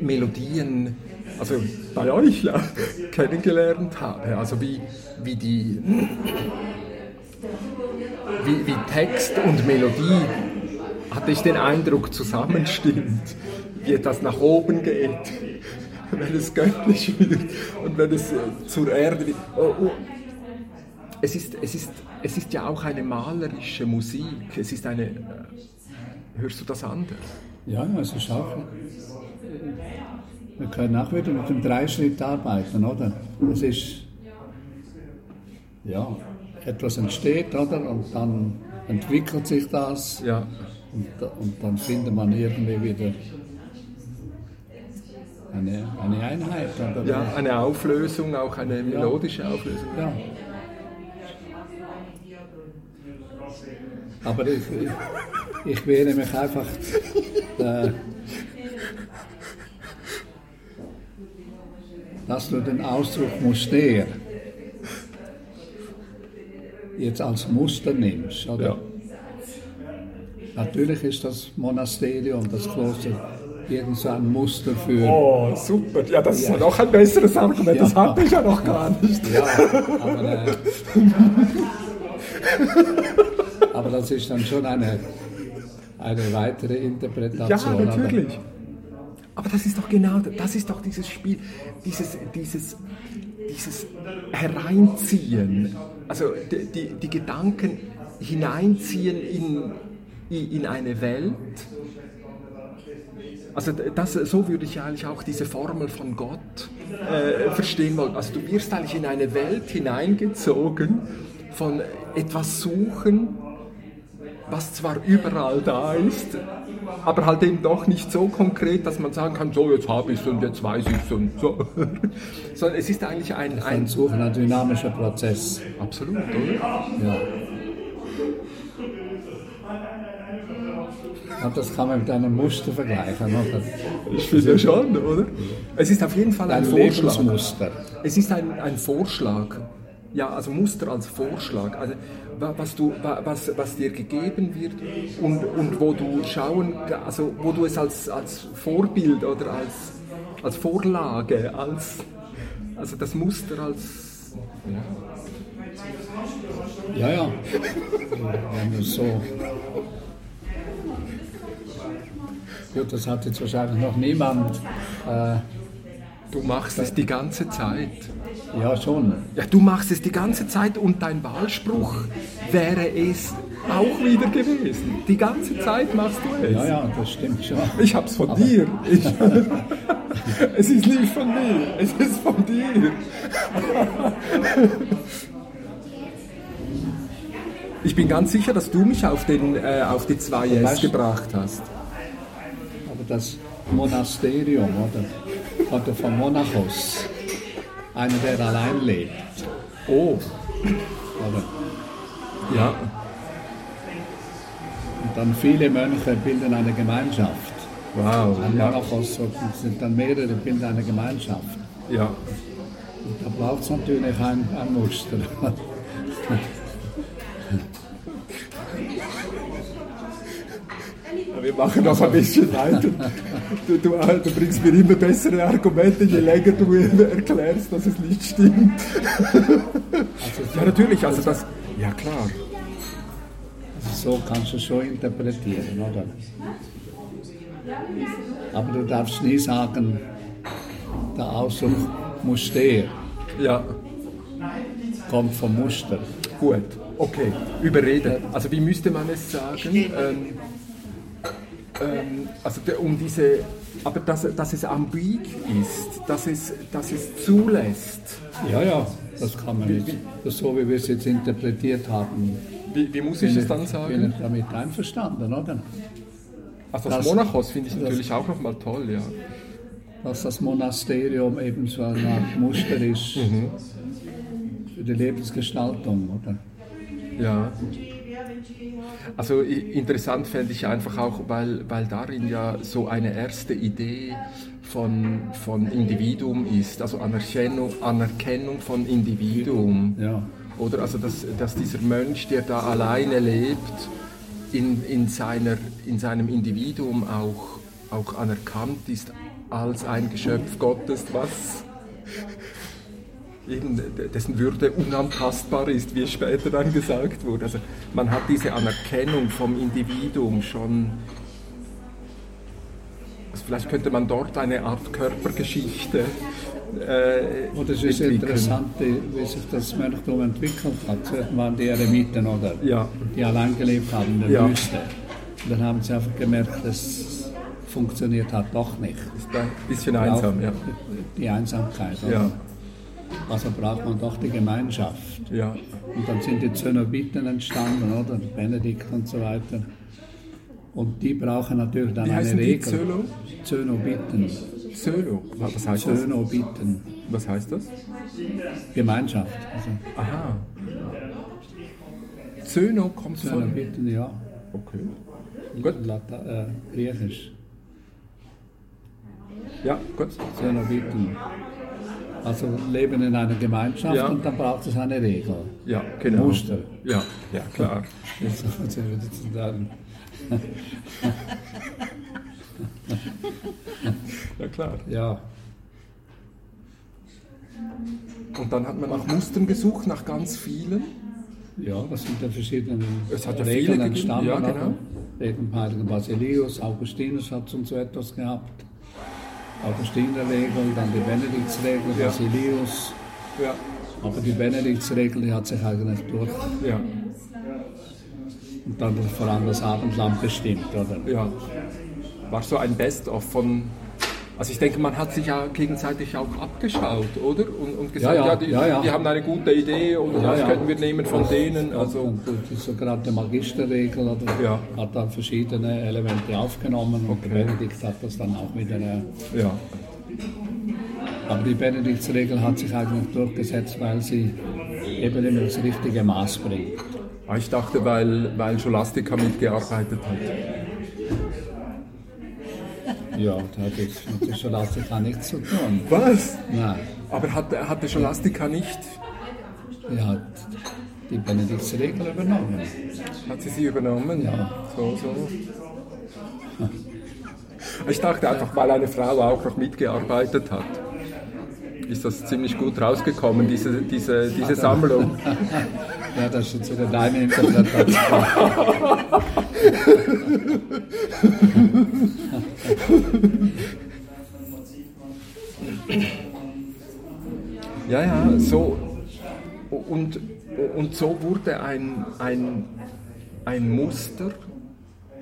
Melodien, also bei euch ja, kennengelernt habe. Also wie, wie die wie, wie Text und Melodie hatte ich den Eindruck zusammenstimmt, wie etwas nach oben geht, wenn es göttlich wird und wenn es äh, zur Erde wird. Oh, oh. Es, ist, es, ist, es ist ja auch eine malerische Musik, es ist eine... äh, Hörst du das anders? Ja, es ist auch. Wir können auch wieder mit dem Dreischritt arbeiten, oder? Es ist. Ja, etwas entsteht, oder? Und dann entwickelt sich das. Ja. Und, und dann findet man irgendwie wieder eine, eine Einheit, oder? Ja, eine Auflösung, auch eine melodische Auflösung. Ja. Aber ich, ich, ich wehre mich einfach. Äh, dass du den Ausdruck Muster jetzt als Muster nimmst. Oder? Ja. Natürlich ist das Monasterium, das Kloster, irgend so ein Muster für. Oh, super. Ja, das ist ja noch ein besseres Argument. Das Ja. hatte ich ja noch gar nicht. Ja, aber, äh, aber das ist dann schon eine, eine weitere Ja, Interpretation. natürlich. Aber das ist doch genau, das ist doch dieses Spiel, dieses, dieses, dieses Hereinziehen, also die, die, die Gedanken hineinziehen in, in eine Welt. Also das, so würde ich eigentlich auch diese Formel von Gott äh, verstehen wollen. Also du wirst eigentlich in eine Welt hineingezogen von etwas suchen, was zwar überall da ist, aber halt eben doch nicht so konkret, dass man sagen kann, so jetzt habe ich es und jetzt weiß ich es und so. Sondern es ist eigentlich ein, Ein ein dynamischer Prozess. absolut, oder? Ja. Und das kann man mit einem Muster vergleichen. Ich finde schon, oder? Es ist auf jeden Fall ein Ein Vorschlag. Es ist ein, ein Vorschlag. Ja, also Muster als Vorschlag. Also was, du, wa- was, was dir gegeben wird und, und wo du schauen, also wo du es als, als Vorbild oder als, als Vorlage, als, also das Muster als, Ja, ja. Wenn du so. Gut, das hat jetzt wahrscheinlich noch niemand. Äh, du machst es die ganze Zeit. Ja, schon. Ja, du machst es die ganze Zeit und dein Wahlspruch wäre es auch wieder gewesen. Die ganze Zeit machst du es. Ja, ja, das stimmt schon. Ich hab's von dir. Ich, es ist nicht von mir, es ist von dir. Ich bin ganz sicher, dass du mich auf, den, äh, auf die 2S weißt gebracht hast. Aber das Monasterium, oder? Oder vom Monachos. Einer, der allein lebt. Oh, Oder? ja. Und dann viele Mönche bilden eine Gemeinschaft. Wow. Ein Ja. Monachos sind dann mehrere, bilden eine Gemeinschaft. ja. Da braucht es natürlich ein, ein Muster. Wir machen noch ein bisschen weiter. Du, du, äh, du bringst mir immer bessere Argumente, je länger du mir erklärst, dass es nicht stimmt. ja, natürlich, also das. Ja, klar. So kannst du es schon interpretieren, oder? Aber du darfst nie sagen, der Ausdruck Muster Ja, kommt vom Muster. gut. Okay, überreden. Also, wie müsste man es sagen? Ähm, ähm, also, der, um diese. Aber dass, dass es ambig ist, dass es, dass es zulässt. Ja, ja, das kann man nicht. Das so wie wir es jetzt interpretiert haben, Wie, wie muss ich bin es dann Bin sagen? ich damit einverstanden, oder? Also das das- Monachos finde ich das- natürlich auch nochmal toll, ja. Dass das Monasterium eben so eine Art Muster ist Mhm. für die Lebensgestaltung, oder? Ja. Also interessant fände ich einfach auch, weil, weil darin ja so eine erste Idee von, von Individuum ist, also Anerkennung, Anerkennung von Individuum. Ja. Oder also dass, dass dieser Mönch, der da alleine lebt, in, in, seiner, in seinem Individuum auch, auch anerkannt ist als ein Geschöpf Gottes, was eben dessen Würde unantastbar ist, wie es später dann gesagt wurde. Also man hat diese Anerkennung vom Individuum schon. Also vielleicht könnte man dort eine Art Körpergeschichte äh, Und es ist interessant, wie wie sich das Mönchtum entwickelt hat. Zuerst waren die Eremiten, oder? Ja. Die allein gelebt haben in der Ja. Wüste. Und dann haben sie einfach gemerkt, das funktioniert halt doch nicht. Ist ein bisschen einsam, ja. Die Einsamkeit. Oder? Ja. Also braucht man doch die Gemeinschaft. Ja. Und dann sind die Zönobiten entstanden, oder? Benedikt und so weiter. Und die brauchen natürlich dann Wie eine? Regel. Zölo? Zönobiten. Sölo. Was heißt das? Zönobiten. Was heißt das? Gemeinschaft. Also Aha. Zöno kommt von. Zönobiten, ja. Okay. Gut. Lata, äh, Griechisch. Ja, gut. Zönobiten. Also leben in einer Gemeinschaft Ja. und dann braucht es eine Regel. Ja, genau. Muster. Ja, ja, klar. Ja, klar. Ja, Und dann hat man nach Mustern gesucht, nach ganz vielen. ja, das sind ja verschiedene Es hat ja Regeln entstanden. ja, genau. Dem heiligen Basilius, Augustinus hat schon so etwas gehabt. Augustinerregel, dann die Benediktsregel, Ja. Basilius. Ja. Aber die Benediktsregel, die hat sich eigentlich durch. Ja, Und dann vor allem das Abendland bestimmt, oder? ja. War so ein Best-of von. Also ich denke, man hat sich ja gegenseitig auch abgeschaut, oder? Und, und gesagt, Ja, ja, ja, die, ja, die haben eine gute Idee und das könnten wir nehmen von denen. Also Und die sogenannte Magisterregel oder, hat dann verschiedene Elemente aufgenommen und Okay. Benedikt hat das dann auch wieder. Äh, ja, aber die Benediktsregel hat sich eigentlich durchgesetzt, weil sie eben immer das richtige Maß bringt. Ah, ich dachte, weil, weil Scholastica mitgearbeitet hat. Ja, da hat jetzt mit der Scholastika nichts zu tun. Was? Nein, Aber hatte, hatte Scholastica nicht? die hat die Benediktsregel übernommen. Hat sie sie übernommen? Ja. So, so. Ich dachte einfach, weil eine Frau auch noch mitgearbeitet hat, ist das ziemlich gut rausgekommen, diese, diese, diese Sammlung. Ja, das ist jetzt wieder deine Interpretation. Ja, ja, so. Und, und so wurde ein, ein, ein Muster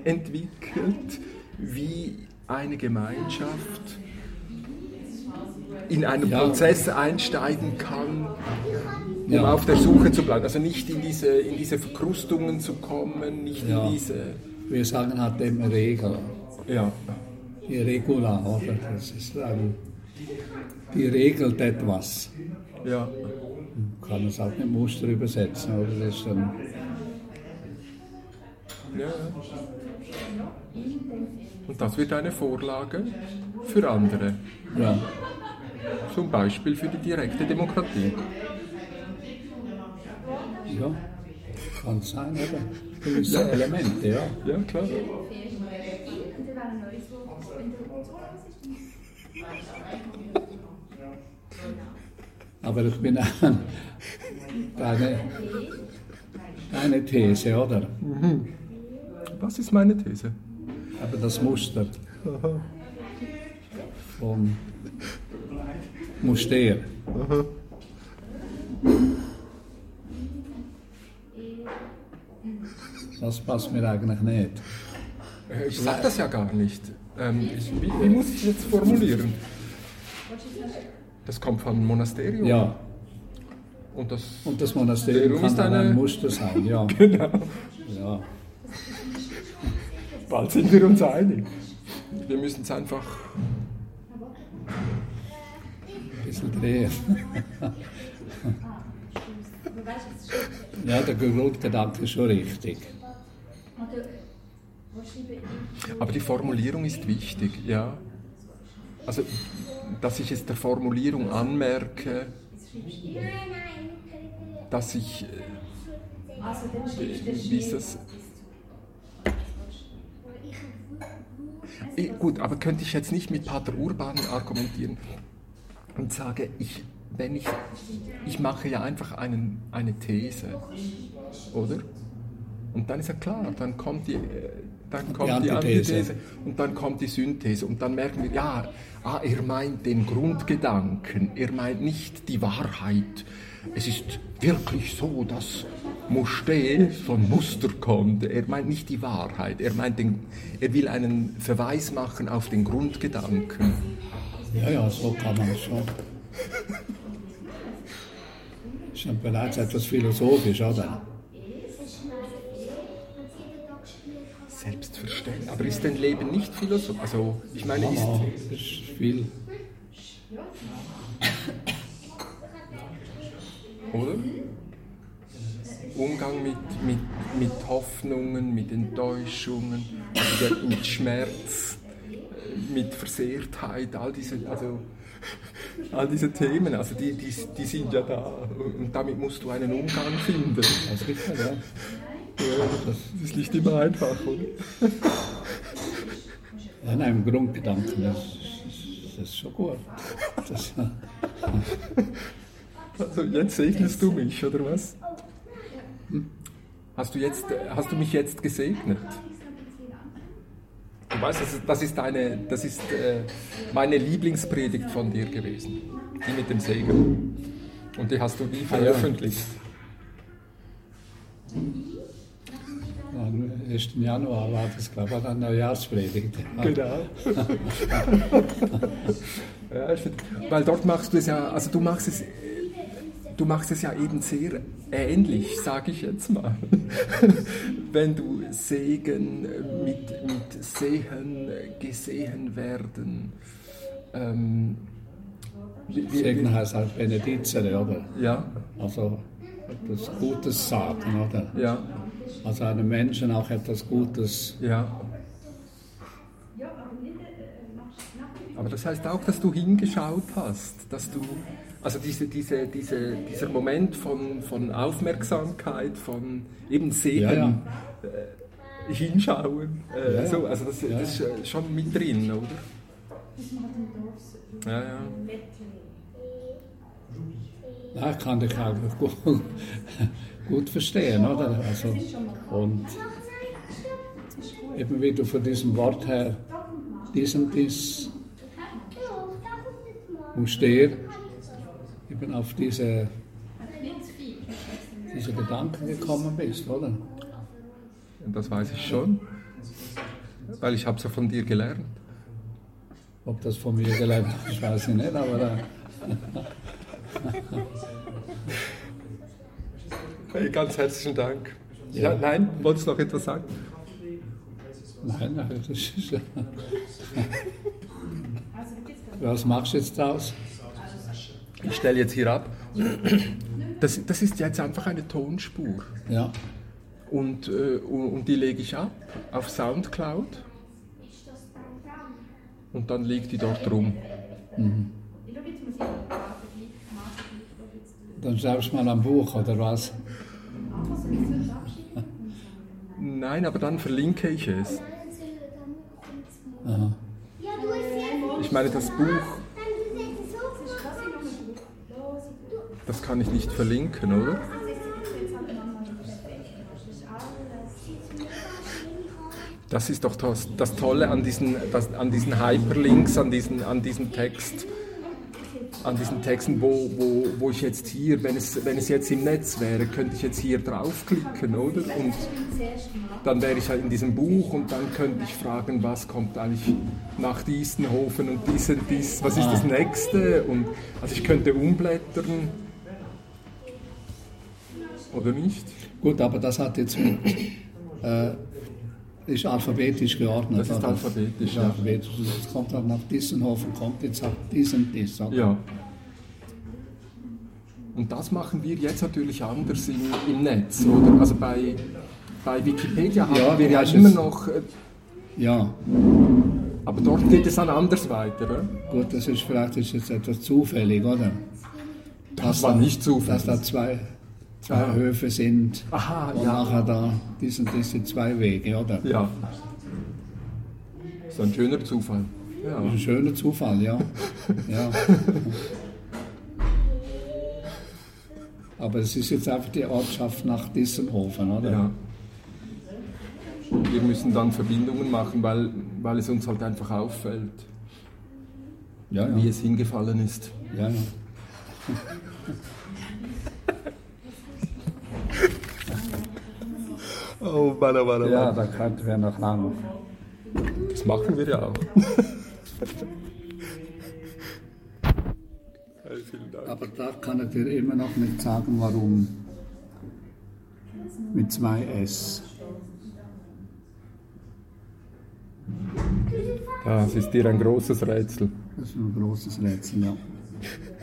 entwickelt, wie eine Gemeinschaft in einen Ja. Prozess einsteigen kann, um Ja. auf der Suche zu bleiben. Also nicht in diese, in diese Verkrustungen zu kommen, nicht Ja. in diese. Wir sagen halt eben Regel. Ja, Die Regula, oder? Das ist ein, die regelt etwas. ja, Man kann es auch mit Muster übersetzen, oder? Das ist dann, ja. Und das wird eine Vorlage für andere. ja, Zum Beispiel für die direkte Demokratie. ja, kann sein, oder? Gewisse Elemente, ja. Ja, klar. Aber ich bin an deine, deine These, oder? Was ist meine These? Aber das Muster vom Muster. Das passt mir eigentlich nicht. Ich sage das ja gar nicht. Ähm, ich, wie, wie muss ich es jetzt formulieren? Das kommt von Monasterium. Ja, Und das, Und das Monasterium kann eine- ein Muster sein, ja. genau. ja. Bald sind wir uns einig. Wir müssen es einfach. Ein bisschen drehen. ja, der Grundgedanke ist schon richtig. Aber die Formulierung ist wichtig, ja. Also, dass ich es der Formulierung anmerke, dass ich äh, dieses. Eh, Gut, aber könnte ich jetzt nicht mit Pater Urban argumentieren und sage, ich, wenn ich, ich mache ja einfach einen, eine These, oder? Und dann ist ja klar, dann kommt die, dann kommt die, Antithese. Antithese und dann kommt die Synthese und dann merken wir, ja, ah, er meint den Grundgedanken, er meint nicht die Wahrheit. Es ist wirklich so, dass Moschee von Muster kommt. Er meint nicht die Wahrheit, er, meint den, er will einen Verweis machen auf den Grundgedanken. Ja, ja, so kann man es schon. Ist schon bereits etwas philosophisch, oder? Selbstverständlich. Aber ist dein Leben nicht philosophisch? Also, ich meine, ist, Ja, ist viel. oder? Umgang mit, mit, mit Hoffnungen, mit Enttäuschungen, mit Schmerz, mit Versehrtheit, all diese, also, all diese Themen, also die, die, die sind ja da und damit musst du einen Umgang finden. Das ist richtig, ja. Das ist nicht immer einfach, oder? Nein, im Grundgedanken, das, ist- das ist schon gut. Das, Also jetzt segnest du mich, oder was? Hast du, jetzt, hast du mich jetzt gesegnet? Du weißt, das ist, das ist, eine, das ist äh, meine Lieblingspredigt von dir gewesen. Die mit dem Segen. Und die hast du nie Ah, ja. veröffentlicht. am 1. Januar war das, glaube ich, eine Neujahrspredigt. Genau. ja, ich find, weil dort machst du es ja, also du machst es, du machst es ja eben sehr ähnlich, sage ich jetzt mal. Wenn du Segen mit, mit Sehen, gesehen werden. Ähm, wie- wie- Segen heißt halt Benedizere, oder? Ja, Also etwas Gutes sagen, oder? ja, Also einem Menschen auch etwas Gutes. ja. Aber das heißt auch, dass du hingeschaut hast, dass du, also diese, diese, diese, dieser Moment von, von Aufmerksamkeit, von eben Sehen, Ja, ja. Äh, hinschauen, äh, Ja, ja. so, also das, Ja, das ist äh, schon mit drin, oder? Ja, ja. Ja, ich kann dich auch gut, gut verstehen, oder? Also, und eben wie du von diesem Wort her, dies und dies, musst du eben auf diese, diese Gedanken gekommen bist, oder? Das weiß ich schon, weil ich habe es ja von dir gelernt. Ob das von mir gelernt ist, weiß ich nicht, aber äh, Hey, ganz herzlichen Dank. Ja. Ja, nein, wolltest du noch etwas sagen? nein, nein, das ist. Was machst du jetzt draus? Ich stelle jetzt hier ab. Das, das ist jetzt einfach eine Tonspur. Ja, Und, äh, und, die lege ich ab auf Soundcloud. Und dann liegt die dort rum. dann schreibst du mal ein Buch, oder was? Nein, aber dann verlinke ich es. Aha. Ich meine, das Buch, das kann ich nicht verlinken, oder? Das ist doch das, das Tolle an diesen, das, an diesen Hyperlinks, an diesen, an diesen Text, an diesen Texten, wo, wo, wo ich jetzt hier, wenn es, wenn es jetzt im Netz wäre, könnte ich jetzt hier draufklicken, oder? Und dann wäre ich halt in diesem Buch und dann könnte ich fragen, was kommt eigentlich nach Diesenhofen und dies und dies, was ist das nächste? Und also ich könnte umblättern oder nicht? Gut, aber das hat jetzt mit, äh, ist alphabetisch geordnet. Das ist alphabetisch, ja. alphabetisch. Es kommt dann nach Dissenhofen, kommt jetzt auch diesen Diss. Ja. Und das machen wir jetzt natürlich anders im, im Netz, oder? Also bei, bei Wikipedia haben Ja, wir ja immer noch, äh, ja, aber dort geht es dann anders weiter, oder? gut, das ist vielleicht ist jetzt etwas zufällig, oder? Das war nicht zufällig. Dass da zwei, zwei Aha. Höfe sind Aha, und ja. nachher da diese zwei Wege, oder? Ja. So ein schöner Zufall. Ja. Ein schöner Zufall, ja. ja. Aber es ist jetzt einfach die Ortschaft nach Dissenhofen, oder? ja. Wir müssen dann Verbindungen machen, weil, weil es uns halt einfach auffällt, ja. ja. wie es hingefallen ist. ja, ja. Oh, Mann, Mann, ja da könnten wir noch lang. Das machen wir ja auch. Aber da kann ich dir immer noch nicht sagen, warum. Mit zwei S. Das ist dir ein großes Rätsel. Das ist ein großes Rätsel, ja.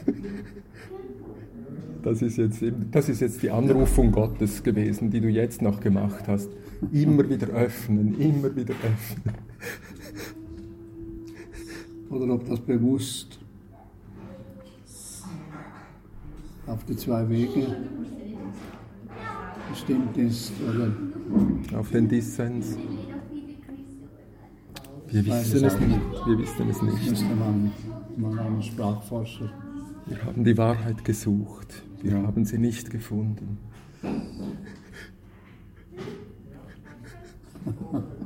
Das ist, jetzt, das ist jetzt die Anrufung Gottes gewesen, die du jetzt noch gemacht hast. Immer wieder öffnen, immer wieder öffnen. Oder ob das bewusst auf die zwei Wege bestimmt ist. Oder Auf den Dissens. Wir wissen es nicht. Wir wissen es nicht. man mal einen Sprachforscher. Wir haben die Wahrheit gesucht. Wir haben sie nicht gefunden.